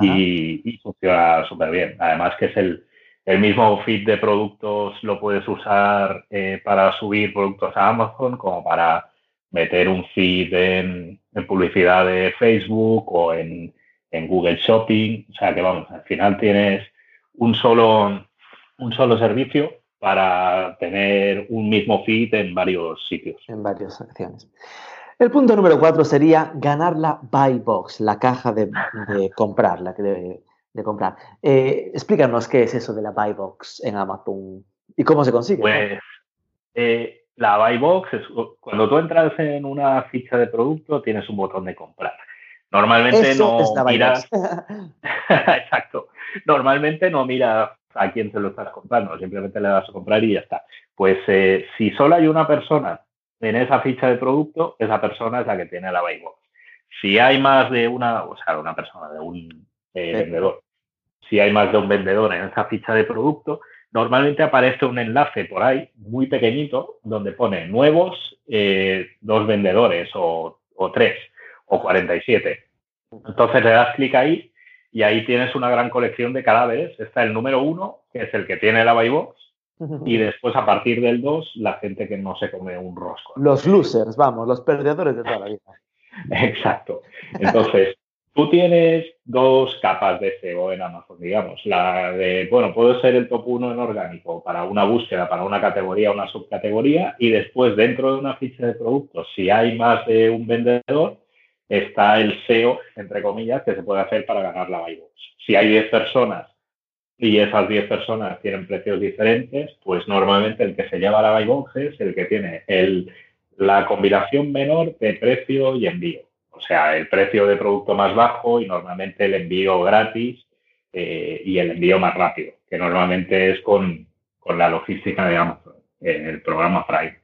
y, funciona súper bien. Además que es el, mismo feed de productos, lo puedes usar eh, para subir productos a Amazon como para meter un feed en, publicidad de Facebook o en, en, Google Shopping. O sea que vamos, al final tienes un solo, un solo servicio para tener un mismo feed en varios sitios. En varias acciones. El punto número cuatro sería ganar la buy box, la caja de, comprar, la que de, comprar. Eh, explícanos qué es eso de la buy box en Amazon y cómo se consigue. Pues eh, la buy box es cuando tú entras en una ficha de producto tienes un botón de comprar. Normalmente no miras. Exacto. Normalmente no miras a quién se lo estás comprando, simplemente le das a comprar y ya está. Pues eh, si solo hay una persona en esa ficha de producto, esa persona es la que tiene la buy box. Si hay más de una, o sea, una persona, de un eh, vendedor, si hay más de un vendedor en esa ficha de producto, normalmente aparece un enlace por ahí muy pequeñito donde pone nuevos eh, dos vendedores o, o tres o 47. Entonces le das clic ahí y ahí tienes una gran colección de cadáveres. Está el número uno, que es el que tiene la buy box, y después a partir del dos, la gente que no se come un rosco. Los losers, vamos, los perdedores de toda la vida. Exacto. Entonces, tú tienes dos capas de SEO en Amazon, digamos. La de, bueno, puedo ser el top uno en orgánico para una búsqueda, para una categoría, una subcategoría, y después dentro de una ficha de productos, si hay más de un vendedor, está el SEO, entre comillas, que se puede hacer para ganar la buy box. Si hay 10 personas y esas 10 personas tienen precios diferentes, pues normalmente el que se lleva la buy box es el que tiene la combinación menor de precio y envío. O sea, el precio de producto más bajo y normalmente el envío gratis eh, y el envío más rápido, que normalmente es con, con la logística de Amazon, en el programa Prime.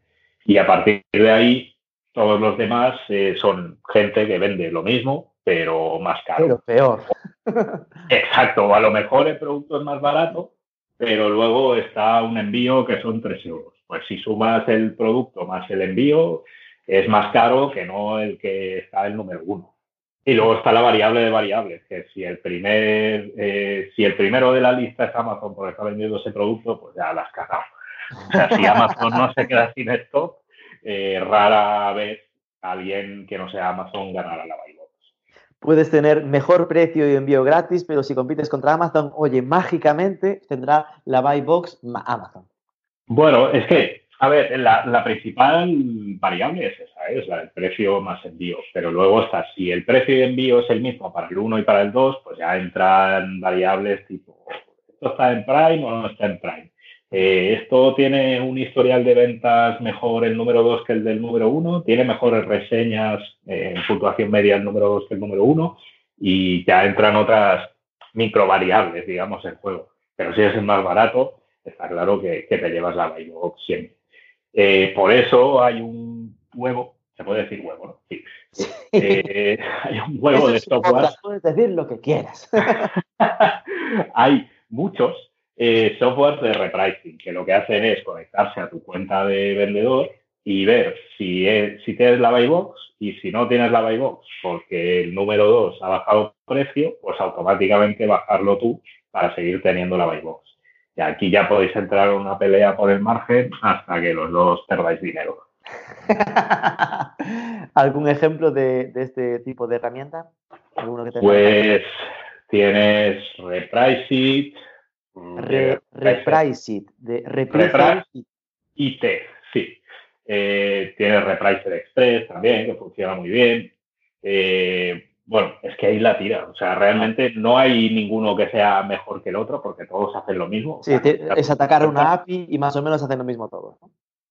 Y a partir de ahí, todos los demás eh, son gente que vende lo mismo, pero más caro. Pero peor. Exacto, a lo mejor el producto es más barato, pero luego está un envío que son 3 euros. Pues si sumas el producto más el envío, es más caro que no el que está el número uno. Y luego está la variable de variables, que si el primer, eh, si el primero de la lista es Amazon porque está vendiendo ese producto, pues ya las has cagado. O sea, si Amazon no se queda sin stock, eh, rara vez alguien que no sea Amazon ganará la buy box. Puedes tener mejor precio y envío gratis, pero si compites contra Amazon, oye, mágicamente tendrá la buy box Amazon. Bueno, es que, a ver, la, principal variable es esa, ¿eh? es la del precio más envío, pero luego está, si el precio de envío es el mismo para el 1 y para el 2, pues ya entran variables tipo, ¿esto está en Prime o no está en Prime? Eh, esto tiene un historial de ventas mejor el número 2 que el del número 1, tiene mejores reseñas eh, en puntuación media el número 2 que el número 1 y ya entran otras micro variables, digamos, en juego. Pero si es el más barato, está claro que, te llevas la buy box siempre. Eh, por eso hay un huevo, se puede decir huevo, ¿no? Sí. Eh, hay un huevo de software. Puedes decir lo que quieras. hay muchos eh, software de repricing que lo que hacen es conectarse a tu cuenta de vendedor y ver si, si tienes la buy box y si no tienes la buy box porque el número 2 ha bajado precio, pues automáticamente bajarlo tú para seguir teniendo la buy box. Y aquí ya podéis entrar en una pelea por el margen hasta que los dos perdáis dinero. ¿Algún ejemplo de, este tipo de herramienta? pues tienes Reprice Re, Reprice de Reprice IT, sí. Eh, tiene Repricer Express también, que funciona muy bien. Eh, bueno, es que ahí la tira. O sea, realmente no hay ninguno que sea mejor que el otro porque todos hacen lo mismo. Sí, es atacar una API y más o menos hacen lo mismo todos.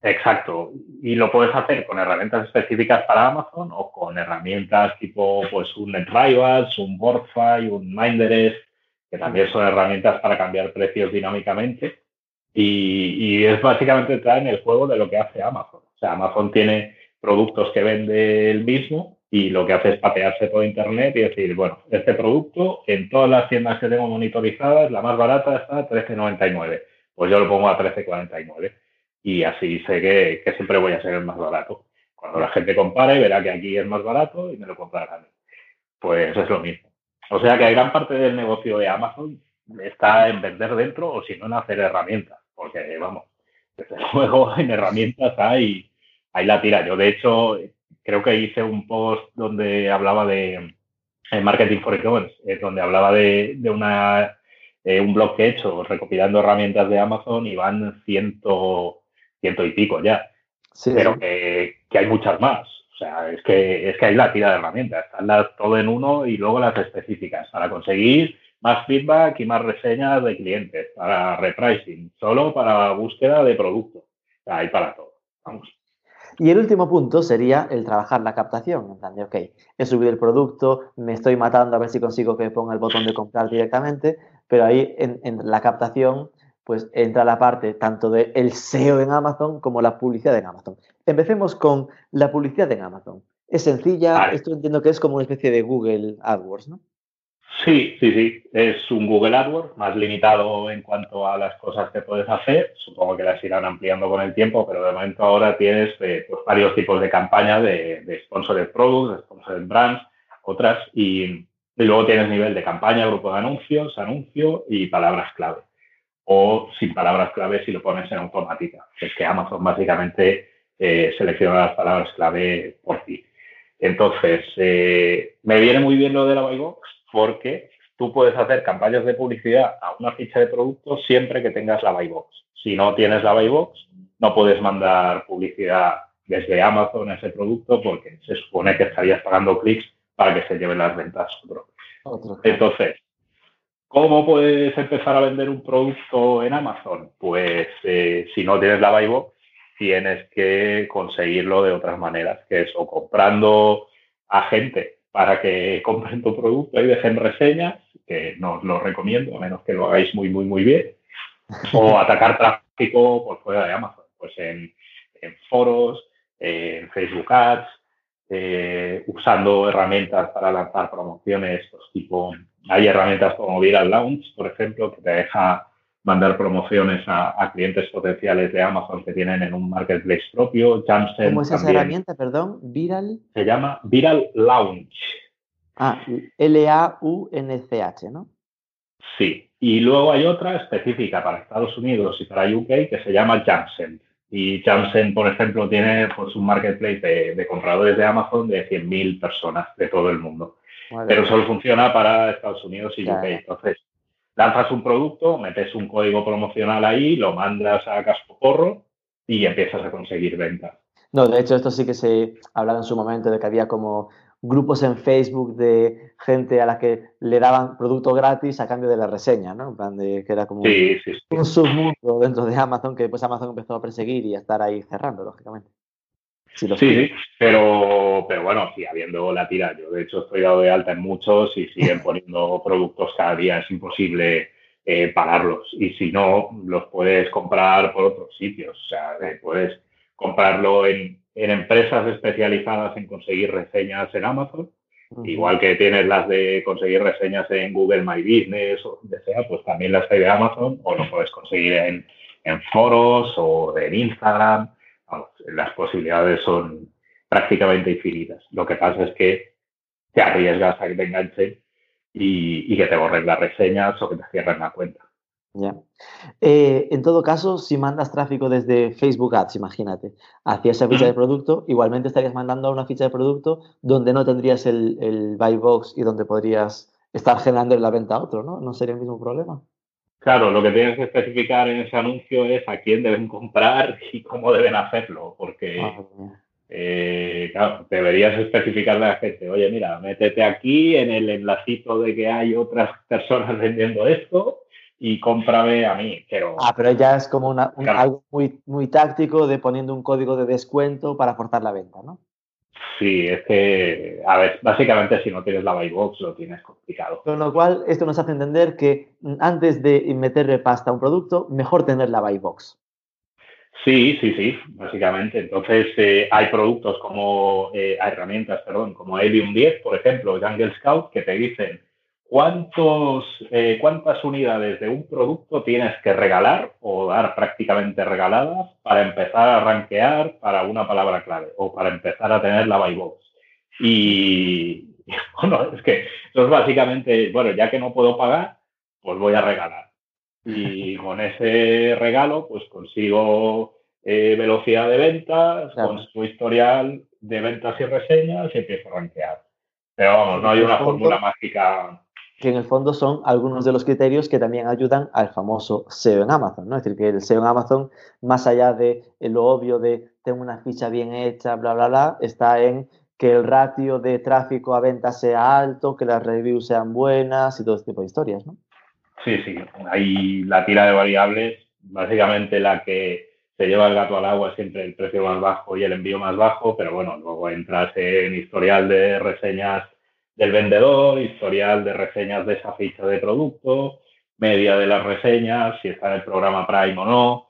Exacto. Y lo puedes hacer con herramientas específicas para Amazon o con herramientas tipo pues un NetRivals, un BoardFi, un Minderes, que también son herramientas para cambiar precios dinámicamente. Y, y es básicamente entrar en el juego de lo que hace Amazon. O sea, Amazon tiene productos que vende el mismo y lo que hace es patearse todo Internet y decir, bueno, este producto en todas las tiendas que tengo monitorizadas, la más barata está a 13,99. Pues yo lo pongo a 13,49 y así sé que, siempre voy a ser el más barato. Cuando la gente compare verá que aquí es más barato y me lo comprará a. Pues es lo mismo. O sea que gran parte del negocio de Amazon está en vender dentro o si no en hacer herramientas. Porque, vamos, desde luego en herramientas hay, hay la tira. Yo, de hecho, creo que hice un post donde hablaba de Marketing for E-Commerce, eh, donde hablaba de, una, eh, un blog que he hecho recopilando herramientas de Amazon y van ciento, ciento y pico ya. pero Que, hay muchas más. O sea, es que, es que hay la tira de herramientas. Están las todo en uno y luego las específicas para conseguir más feedback y más reseñas de clientes, para repricing, solo para búsqueda de producto. hay para todo. Vamos. Y el último punto sería el trabajar la captación. En plan de, ok, he subido el producto, me estoy matando a ver si consigo que ponga el botón de comprar directamente, pero ahí en, la captación pues entra la parte tanto del el SEO en Amazon como la publicidad en Amazon. Empecemos con la publicidad en Amazon. Es sencilla, esto entiendo que es como una especie de Google AdWords, ¿no? Sí, sí, sí. Es un Google AdWords más limitado en cuanto a las cosas que puedes hacer. Supongo que las irán ampliando con el tiempo, pero de momento ahora tienes eh, pues, varios tipos de campañas de, de sponsored products, de sponsored brands, otras, y, luego tienes nivel de campaña, grupo de anuncios, anuncio y palabras clave. O sin palabras clave si lo pones en automática. Es que Amazon básicamente eh, selecciona las palabras clave por ti. Entonces, eh, me viene muy bien lo de la Buy Box porque tú puedes hacer campañas de publicidad a una ficha de producto siempre que tengas la buy box. Si no tienes la buy box, no puedes mandar publicidad desde Amazon a ese producto porque se supone que estarías pagando clics para que se lleven las ventas. Entonces, ¿cómo puedes empezar a vender un producto en Amazon? Pues eh, si no tienes la buy box, tienes que conseguirlo de otras maneras, que es o comprando a gente para que compren tu producto y dejen reseñas, que no os lo recomiendo, a menos que lo hagáis muy, muy, muy bien, o atacar tráfico por fuera de Amazon, pues en, foros, en Facebook Ads, eh, usando herramientas para lanzar promociones, pues tipo, hay herramientas como Viral Launch, por ejemplo, que te deja mandar promociones a, clientes potenciales de Amazon que tienen en un marketplace propio. ¿Cómo es esa herramienta, perdón? Viral. Se llama Viral Launch. Ah, L-A-U-N-C-H, ¿no? Sí. Y luego hay otra específica para Estados Unidos y para UK que se llama Jamsen. Y Jamsen, por ejemplo, tiene pues, un marketplace de, compradores de Amazon de 100.000 personas de todo el mundo. Pero solo funciona para Estados Unidos y UK. Entonces, lanzas un producto, metes un código promocional ahí, lo mandas a casco y empiezas a conseguir ventas. No, de hecho, esto sí que se hablaba en su momento de que había como grupos en Facebook de gente a la que le daban producto gratis a cambio de la reseña, ¿no? En plan de que era como un submundo dentro de Amazon que después Amazon empezó a perseguir y a estar ahí cerrando, lógicamente. Sí, sí, pero, pero bueno, sí, habiendo la tira. Yo, de hecho, estoy dado de alta en muchos y siguen poniendo productos cada día. Es imposible eh, pararlos. Y si no, los puedes comprar por otros sitios. O sea, eh, puedes comprarlo en, en empresas especializadas en conseguir reseñas en Amazon. Igual que tienes las de conseguir reseñas en Google My Business o donde sea, pues también las hay de Amazon o lo puedes conseguir en, en foros o en Instagram. Las posibilidades son prácticamente infinitas. Lo que pasa es que te arriesgas a que te enganchen y, y que te borren las reseñas o que te cierren la cuenta. Ya. Eh, en todo caso, si mandas tráfico desde Facebook Ads, imagínate, hacia esa ficha de producto, igualmente estarías mandando a una ficha de producto donde no tendrías el, el buy box y donde podrías estar generando la venta a otro, ¿no? ¿No sería el mismo problema? Claro, lo que tienes que especificar en ese anuncio es a quién deben comprar y cómo deben hacerlo, porque ah, eh, claro, deberías especificarle a la gente, oye, mira, métete aquí en el enlacito de que hay otras personas vendiendo esto y cómprame a mí. Pero, ah, pero ya es como una, algo muy, muy táctico de poniendo un código de descuento para aportar la venta, ¿no? Sí, es que, a ver, básicamente si no tienes la buy box lo tienes complicado. Con lo cual, esto nos hace entender que antes de meterle pasta a un producto, mejor tener la buy box. Sí, sí, sí, básicamente. Entonces, eh, hay productos como, eh, herramientas, perdón, como Helium 10, por ejemplo, Jungle Scout, que te dicen ¿cuántos, eh, ¿cuántas unidades de un producto tienes que regalar o dar prácticamente regaladas para empezar a rankear para una palabra clave o para empezar a tener la buy box? Y bueno, es que eso es básicamente, bueno, ya que no puedo pagar, pues voy a regalar. Y con ese regalo, pues consigo eh, velocidad de ventas, con su historial de ventas y reseñas y empiezo a rankear. Pero vamos, no hay una fórmula mágica que en el fondo son algunos de los criterios que también ayudan al famoso SEO en Amazon, ¿no? Es decir, que el SEO en Amazon, más allá de lo obvio de tengo una ficha bien hecha, bla, bla, bla, está en que el ratio de tráfico a venta sea alto, que las reviews sean buenas y todo este tipo de historias, ¿no? Sí, sí, hay la tira de variables, básicamente la que se lleva el gato al agua siempre el precio más bajo y el envío más bajo, pero bueno, luego entras en historial de reseñas del vendedor, historial de reseñas de esa ficha de producto, media de las reseñas, si está en el programa Prime o no,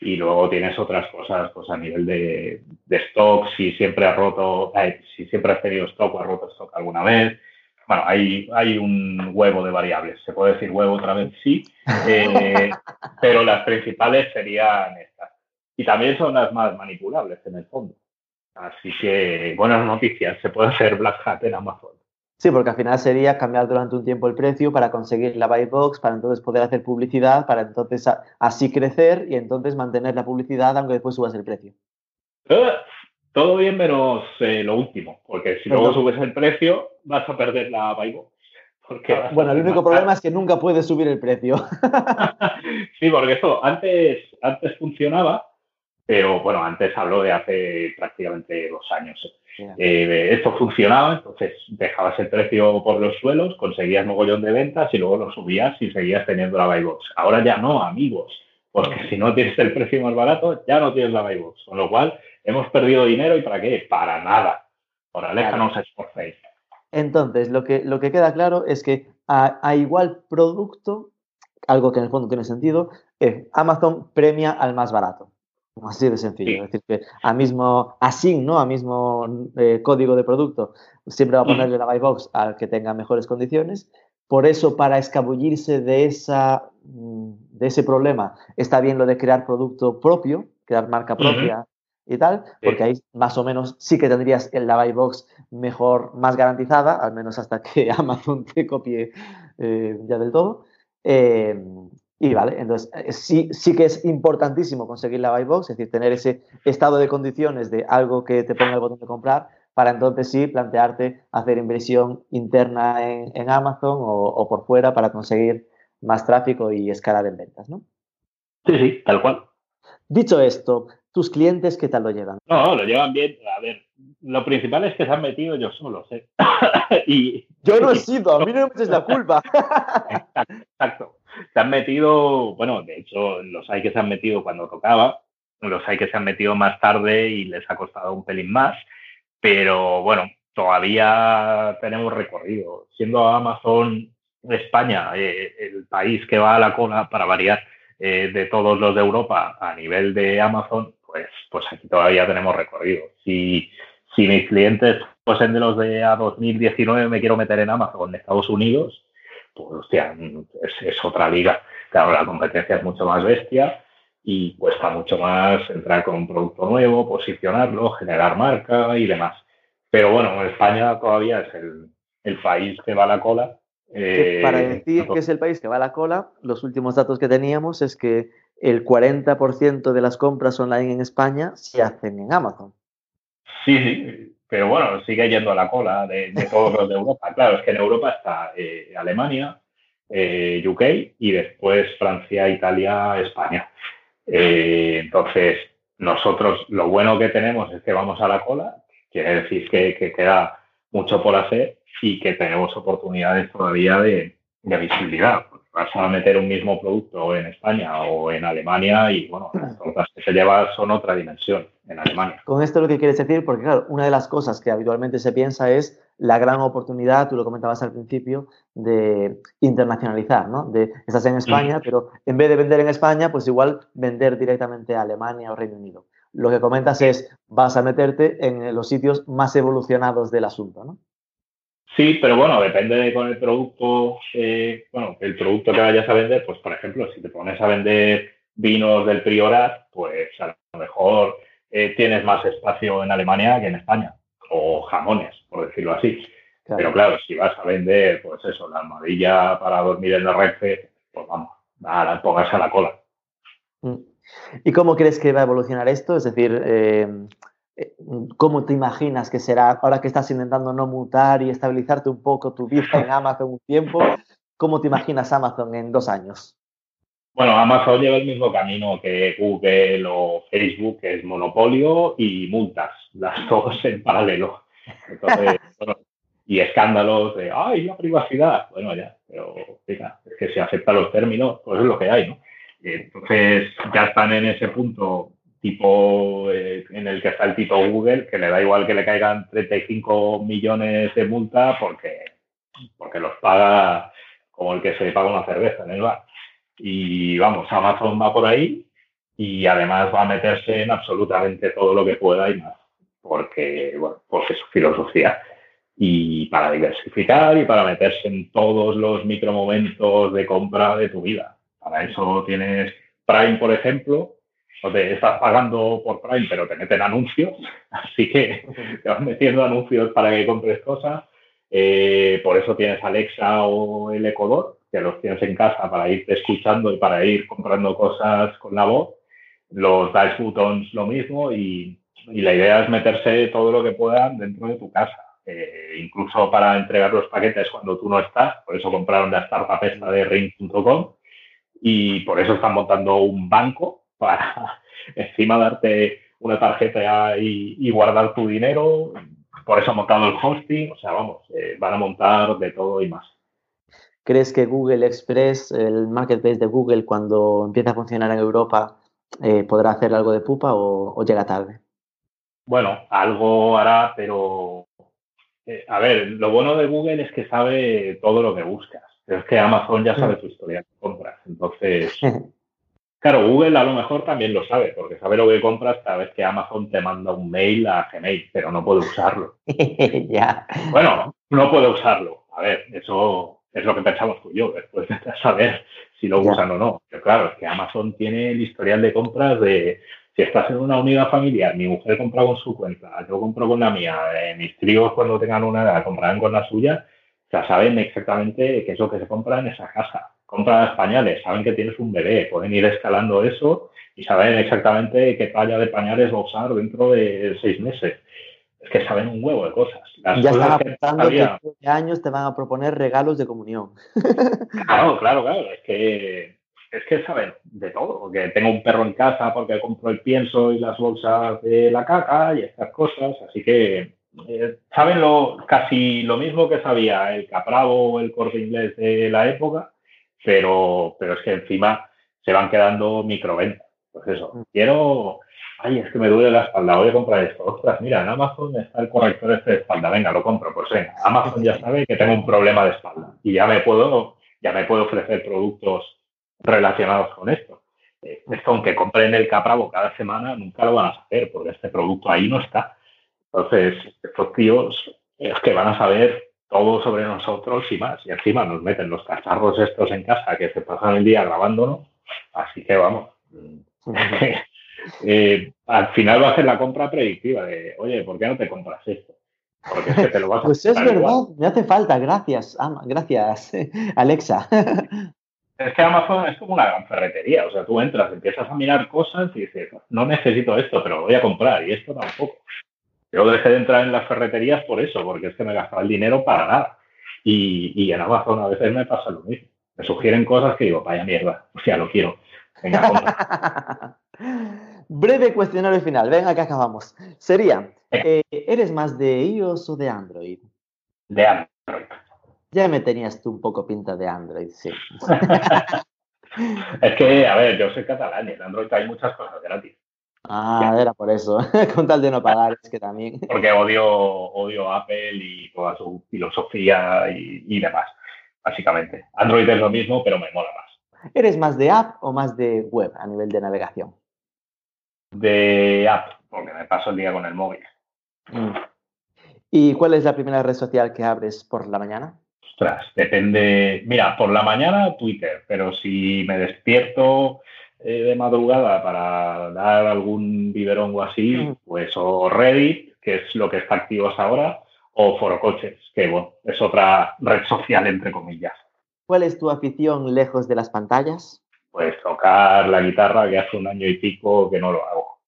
y luego tienes otras cosas pues a nivel de, stock, si siempre has roto, eh, si siempre has tenido stock o has roto stock alguna vez. Bueno, hay, hay un huevo de variables. Se puede decir huevo otra vez, sí, eh, pero las principales serían estas. Y también son las más manipulables en el fondo. Así que buenas noticias, se puede hacer Black Hat en Amazon. Sí, porque al final sería cambiar durante un tiempo el precio para conseguir la buy box, para entonces poder hacer publicidad, para entonces así crecer y entonces mantener la publicidad aunque después subas el precio. todo bien menos eh, lo último, porque si luego subes el precio vas a perder la buy box. Ah, bueno, el único problema es que nunca puedes subir el precio. sí, porque eso antes, antes funcionaba, pero bueno, antes hablo de hace prácticamente dos años. Eh, esto funcionaba, entonces dejabas el precio por los suelos, conseguías mogollón de ventas y luego lo subías y seguías teniendo la buy box. Ahora ya no, amigos, porque si no tienes el precio más barato, ya no tienes la buy box. Con lo cual, hemos perdido dinero y ¿para qué? Para nada. Por Alexa no os esforcéis. Entonces, lo que, lo que queda claro es que a, igual producto, algo que en el fondo tiene sentido, Amazon premia al más barato. Así de sencillo. Es decir, que a mismo así, ¿no? A mismo eh, código de producto, siempre va a ponerle la buy box al que tenga mejores condiciones. Por eso, para escabullirse de, esa, mm, de ese problema, está bien lo de crear producto propio, crear marca propia y tal, porque ahí más o menos sí que tendrías la buy box mejor, más garantizada, al menos hasta que Amazon te copie eh, ya del todo. Eh, y vale, entonces eh, sí, sí que es importantísimo conseguir la buy box, es decir, tener ese estado de condiciones de algo que te ponga el botón de comprar, para entonces sí plantearte hacer inversión interna en, Amazon o, por fuera para conseguir más tráfico y escalar en ventas, ¿no? Sí, sí, tal cual. Dicho esto, ¿tus clientes qué tal lo llevan? No, lo llevan bien. A ver, lo principal es que se han metido yo solos, ¿eh? y... Yo no he sido, a mí no me eches la culpa. exacto se han metido, bueno, de hecho, los hay que se han metido cuando tocaba, los hay que se han metido más tarde y les ha costado un pelín más, pero bueno, todavía tenemos recorrido. Siendo Amazon España eh, el país que va a la cola, para variar, eh, de todos los de Europa a nivel de Amazon, pues, pues aquí todavía tenemos recorrido. Si, si mis clientes fuesen de los de a 2019 me quiero meter en Amazon de Estados Unidos, pues hostia, es, es otra liga. Claro, la competencia es mucho más bestia y cuesta mucho más entrar con un producto nuevo, posicionarlo, generar marca y demás. Pero bueno, España todavía es el, el país que va a la cola. Eh, para decir que es el país que va a la cola, los últimos datos que teníamos es que el 40% de las compras online en España se hacen en Amazon. Sí, sí, pero bueno, sigue yendo a la cola de, todos los de Europa. Claro, es que en Europa está eh, Alemania, eh, UK y después Francia, Italia, España. entonces, nosotros lo bueno que tenemos es que vamos a la cola, quiere decir que queda mucho por hacer y que tenemos oportunidades todavía de, visibilidad. Vas a meter un mismo producto en España o en Alemania y, bueno, las cosas que se lleva son otra dimensión en Alemania. Con esto lo que quieres decir, porque claro, una de las cosas que habitualmente se piensa es la gran oportunidad, tú lo comentabas al principio, de internacionalizar, ¿no? De, estás en España, pero en vez de vender en España, pues igual vender directamente a Alemania o Reino Unido. Lo que comentas es, vas a meterte en los sitios más evolucionados del asunto, ¿no? Sí, pero bueno, depende de con el producto, eh, bueno, el producto que vayas a vender, pues por ejemplo, si te pones a vender vinos del Priorat, pues a lo mejor eh, tienes más espacio en Alemania que en España, o jamones, por decirlo así. Pero claro, si vas a vender, pues eso, la armadilla para dormir en la red, pues vamos, nada, póngase a la cola. Mm. ¿Y cómo crees que va a evolucionar esto? Es decir, eh, ¿Cómo te imaginas que será ahora que estás intentando no mutar y estabilizarte un poco tu vida en Amazon un tiempo? ¿Cómo te imaginas Amazon en dos años? Bueno, Amazon lleva el mismo camino que Google o Facebook, que es monopolio y multas, las dos en paralelo. y escándalos de, ¡ay, la privacidad! Bueno, ya, pero es que si acepta los términos, pues es lo que hay, ¿no? Entonces ya están en ese punto tipo eh, en el que está el tipo Google, que le da igual que le caigan 35 millones de multa porque, porque los paga como el que se paga una cerveza en el bar. Y vamos, Amazon va por ahí y además va a meterse en absolutamente todo lo que pueda y más, porque, bueno, porque es su filosofía. Y para diversificar y para meterse en todos los micromomentos de compra de tu vida. Para eso tienes Prime, por ejemplo, te estás pagando por Prime, pero te meten anuncios, así que te vas metiendo anuncios para que compres cosas. Eh, por eso tienes Alexa o el Ecodor, que los tienes en casa para irte escuchando y para ir comprando cosas con la voz. Los Dice Buttons lo mismo y, la idea es meterse todo lo que puedan dentro de tu casa. Eh, incluso para entregar los paquetes cuando tú no estás, por eso compraron la startup esta de ring.com y por eso están montando un banco para encima darte una tarjeta y, guardar tu dinero. Por eso ha montado el hosting. O sea, vamos, eh, van a montar de todo y más. ¿Crees que Google Express, el marketplace de Google, cuando empiece a funcionar en Europa, eh, podrá hacer algo de pupa o, llega tarde? Bueno, algo hará, pero eh, a ver, lo bueno de Google es que sabe todo lo que buscas. Pero es que Amazon ya sabe mm. tu historia de compras. Entonces, Claro, Google a lo mejor también lo sabe, porque sabe lo que compras cada vez que Amazon te manda un mail a Gmail, pero no puede usarlo. ya. Bueno, no puede usarlo. A ver, eso es lo que pensamos tú y yo, después de saber si lo usan o no. Pero claro, es que Amazon tiene el historial de compras de si estás en una unidad familiar, mi mujer compra con su cuenta, yo compro con la mía, eh, mis tríos cuando tengan una edad comprarán con la suya, ya saben exactamente qué es lo que se compra en esa casa compras pañales, saben que tienes un bebé, pueden ir escalando eso y saben exactamente qué talla de pañales va a usar dentro de seis meses. Es que saben un huevo de cosas. ya están apuntando que, años te van a proponer regalos de comunión. Claro, claro, claro. Es que, es que saben de todo. Que tengo un perro en casa porque compro el pienso y las bolsas de la caca y estas cosas. Así que eh, saben lo, casi lo mismo que sabía el Capravo o el corte inglés de la época pero, pero es que encima se van quedando microventas. Pues eso, mm. quiero, ay, es que me duele la espalda, voy a comprar esto. Ostras, mira, en Amazon está el corrector este de espalda, venga, lo compro. Pues venga, Amazon ya sabe que tengo un problema de espalda y ya me puedo, ya me puedo ofrecer productos relacionados con esto. eh, esto aunque compren el Capravo cada semana, nunca lo van a saber, porque este producto ahí no está. Entonces, estos tíos es que van a saber todo sobre nosotros y más. Y encima nos meten los cacharros estos en casa que se pasan el día grabándonos. Así que vamos. Eh, al final va a ser la compra predictiva de, oye, ¿por qué no te compras esto? Porque es que te lo vas a Pues es verdad, me hace falta, gracias, gracias, Alexa. Es que Amazon es como una gran ferretería, o sea, tú entras, empiezas a mirar cosas y dices, no necesito esto, pero lo voy a comprar y esto tampoco. Yo dejé de entrar en las ferreterías por eso, porque es que me gastaba el dinero para nada. Y, en Amazon a veces me pasa lo mismo. Me sugieren cosas que digo, vaya mierda, o sea, lo quiero. Venga, Breve cuestionario final, venga que acabamos. Sería, eh, ¿eres más de iOS o de Android? De Android. Ya me tenías tú un poco pinta de Android, sí. es que, a ver, yo soy catalán y en Android hay muchas cosas gratis. Ah, era por eso, con tal de no pagar, es que también. Porque odio, odio Apple y toda su filosofía y, demás, básicamente. Android es lo mismo, pero me mola más. ¿Eres más de app o más de web a nivel de navegación? De app, porque me paso el día con el móvil. Mm. ¿Y cuál es la primera red social que abres por la mañana? Ostras, depende. Mira, por la mañana Twitter, pero si me despierto eh, de madrugada para dar algún biberón o así, pues o Reddit, que es lo que está activo ahora, o Forocoches, que bueno, es otra red social entre comillas. ¿Cuál es tu afición lejos de las pantallas? Pues tocar la guitarra, que hace un año y pico que no lo hago.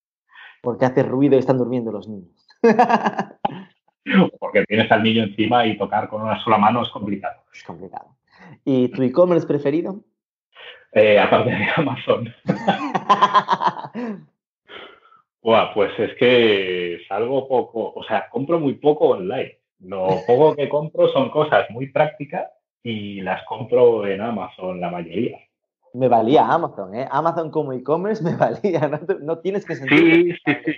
Porque hace ruido y están durmiendo los niños. Porque tienes al niño encima y tocar con una sola mano es complicado. Es complicado. ¿Y tu e-commerce preferido? Eh, aparte de Amazon. pues es que salgo poco, o sea, compro muy poco online. Lo poco que compro son cosas muy prácticas y las compro en Amazon, la mayoría. Me valía Amazon, ¿eh? Amazon como e-commerce me valía, no, tienes que sentir. Sí, sí, sí.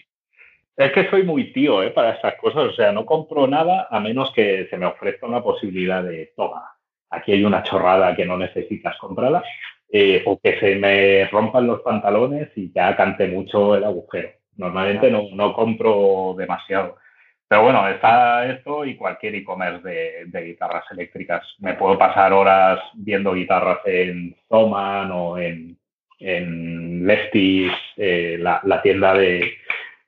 Es que soy muy tío ¿eh? para estas cosas, o sea, no compro nada a menos que se me ofrezca una posibilidad de, toma, aquí hay una chorrada que no necesitas comprarla, eh, o que se me rompan los pantalones y ya cante mucho el agujero. Normalmente no, no compro demasiado. Pero bueno, está esto y cualquier e-commerce de, guitarras eléctricas. Me puedo pasar horas viendo guitarras en Zoman o en, en eh, la, la, tienda de,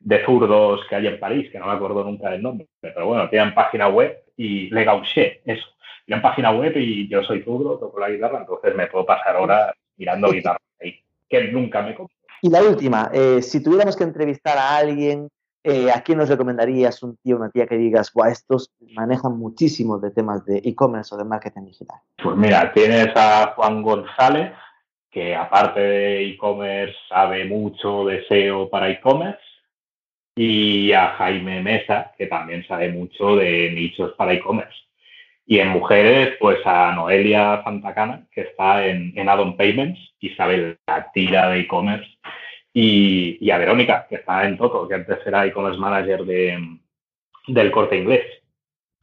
de, zurdos que hay en París, que no me acuerdo nunca del nombre. Pero bueno, tienen página web y Le Gaucher, eso en página web y yo soy zurdo, toco la guitarra, entonces me puedo pasar horas mirando guitarra ahí, que nunca me compro. Y la última, eh, si tuviéramos que entrevistar a alguien, eh, ¿a quién nos recomendarías un tío, una tía que digas, Buah, estos manejan muchísimo de temas de e-commerce o de marketing digital? Pues mira, tienes a Juan González, que aparte de e-commerce sabe mucho de SEO para e-commerce, y a Jaime Mesa, que también sabe mucho de nichos para e-commerce. Y en mujeres, pues a Noelia Fantacana, que está en, en Addon Payments y sabe la tira de e-commerce. Y, a Verónica, que está en Toto, que antes era e-commerce manager de, del corte inglés.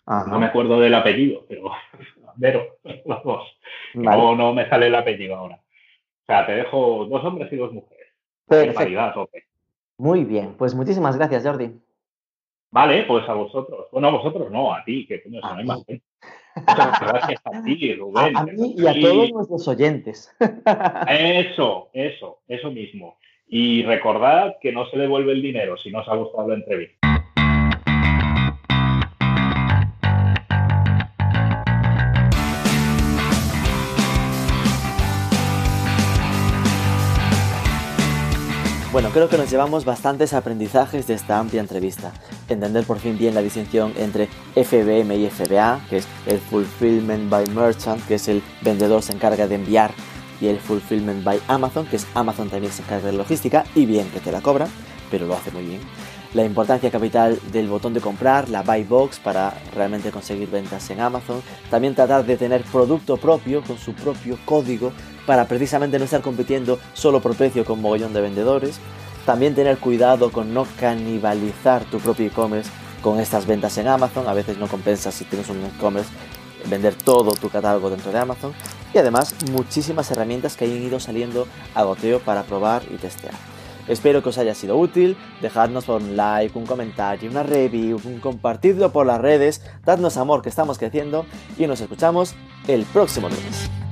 No me acuerdo del apellido, pero Vero, los dos. No, no me sale el apellido ahora. O sea, te dejo dos hombres y dos mujeres. Perfecto. Muy bien, pues muchísimas gracias, Jordi. Vale, pues a vosotros. Bueno, a vosotros no, a ti, que coño, no hay más. Muchas gracias a ti, Rubén. A, mí y a todos nuestros oyentes. Eso, eso, eso mismo. Y recordad que no se devuelve el dinero si no os ha gustado la entrevista. Bueno, creo que nos llevamos bastantes aprendizajes de esta amplia entrevista. Entender por fin bien la distinción entre FBM y FBA, que es el Fulfillment by Merchant, que es el vendedor se encarga de enviar, y el Fulfillment by Amazon, que es Amazon también se encarga de logística, y bien que te la cobra, pero lo hace muy bien. La importancia capital del botón de comprar, la buy box para realmente conseguir ventas en Amazon. También tratar de tener producto propio con su propio código para precisamente no estar compitiendo solo por precio con mogollón de vendedores. También tener cuidado con no canibalizar tu propio e-commerce con estas ventas en Amazon. A veces no compensa si tienes un e-commerce vender todo tu catálogo dentro de Amazon. y además muchísimas herramientas que hayan ido saliendo a goteo para probar y testear. Espero que os haya sido útil, dejadnos por un like, un comentario, una review, un compartidlo por las redes, dadnos amor que estamos creciendo y nos escuchamos el próximo lunes.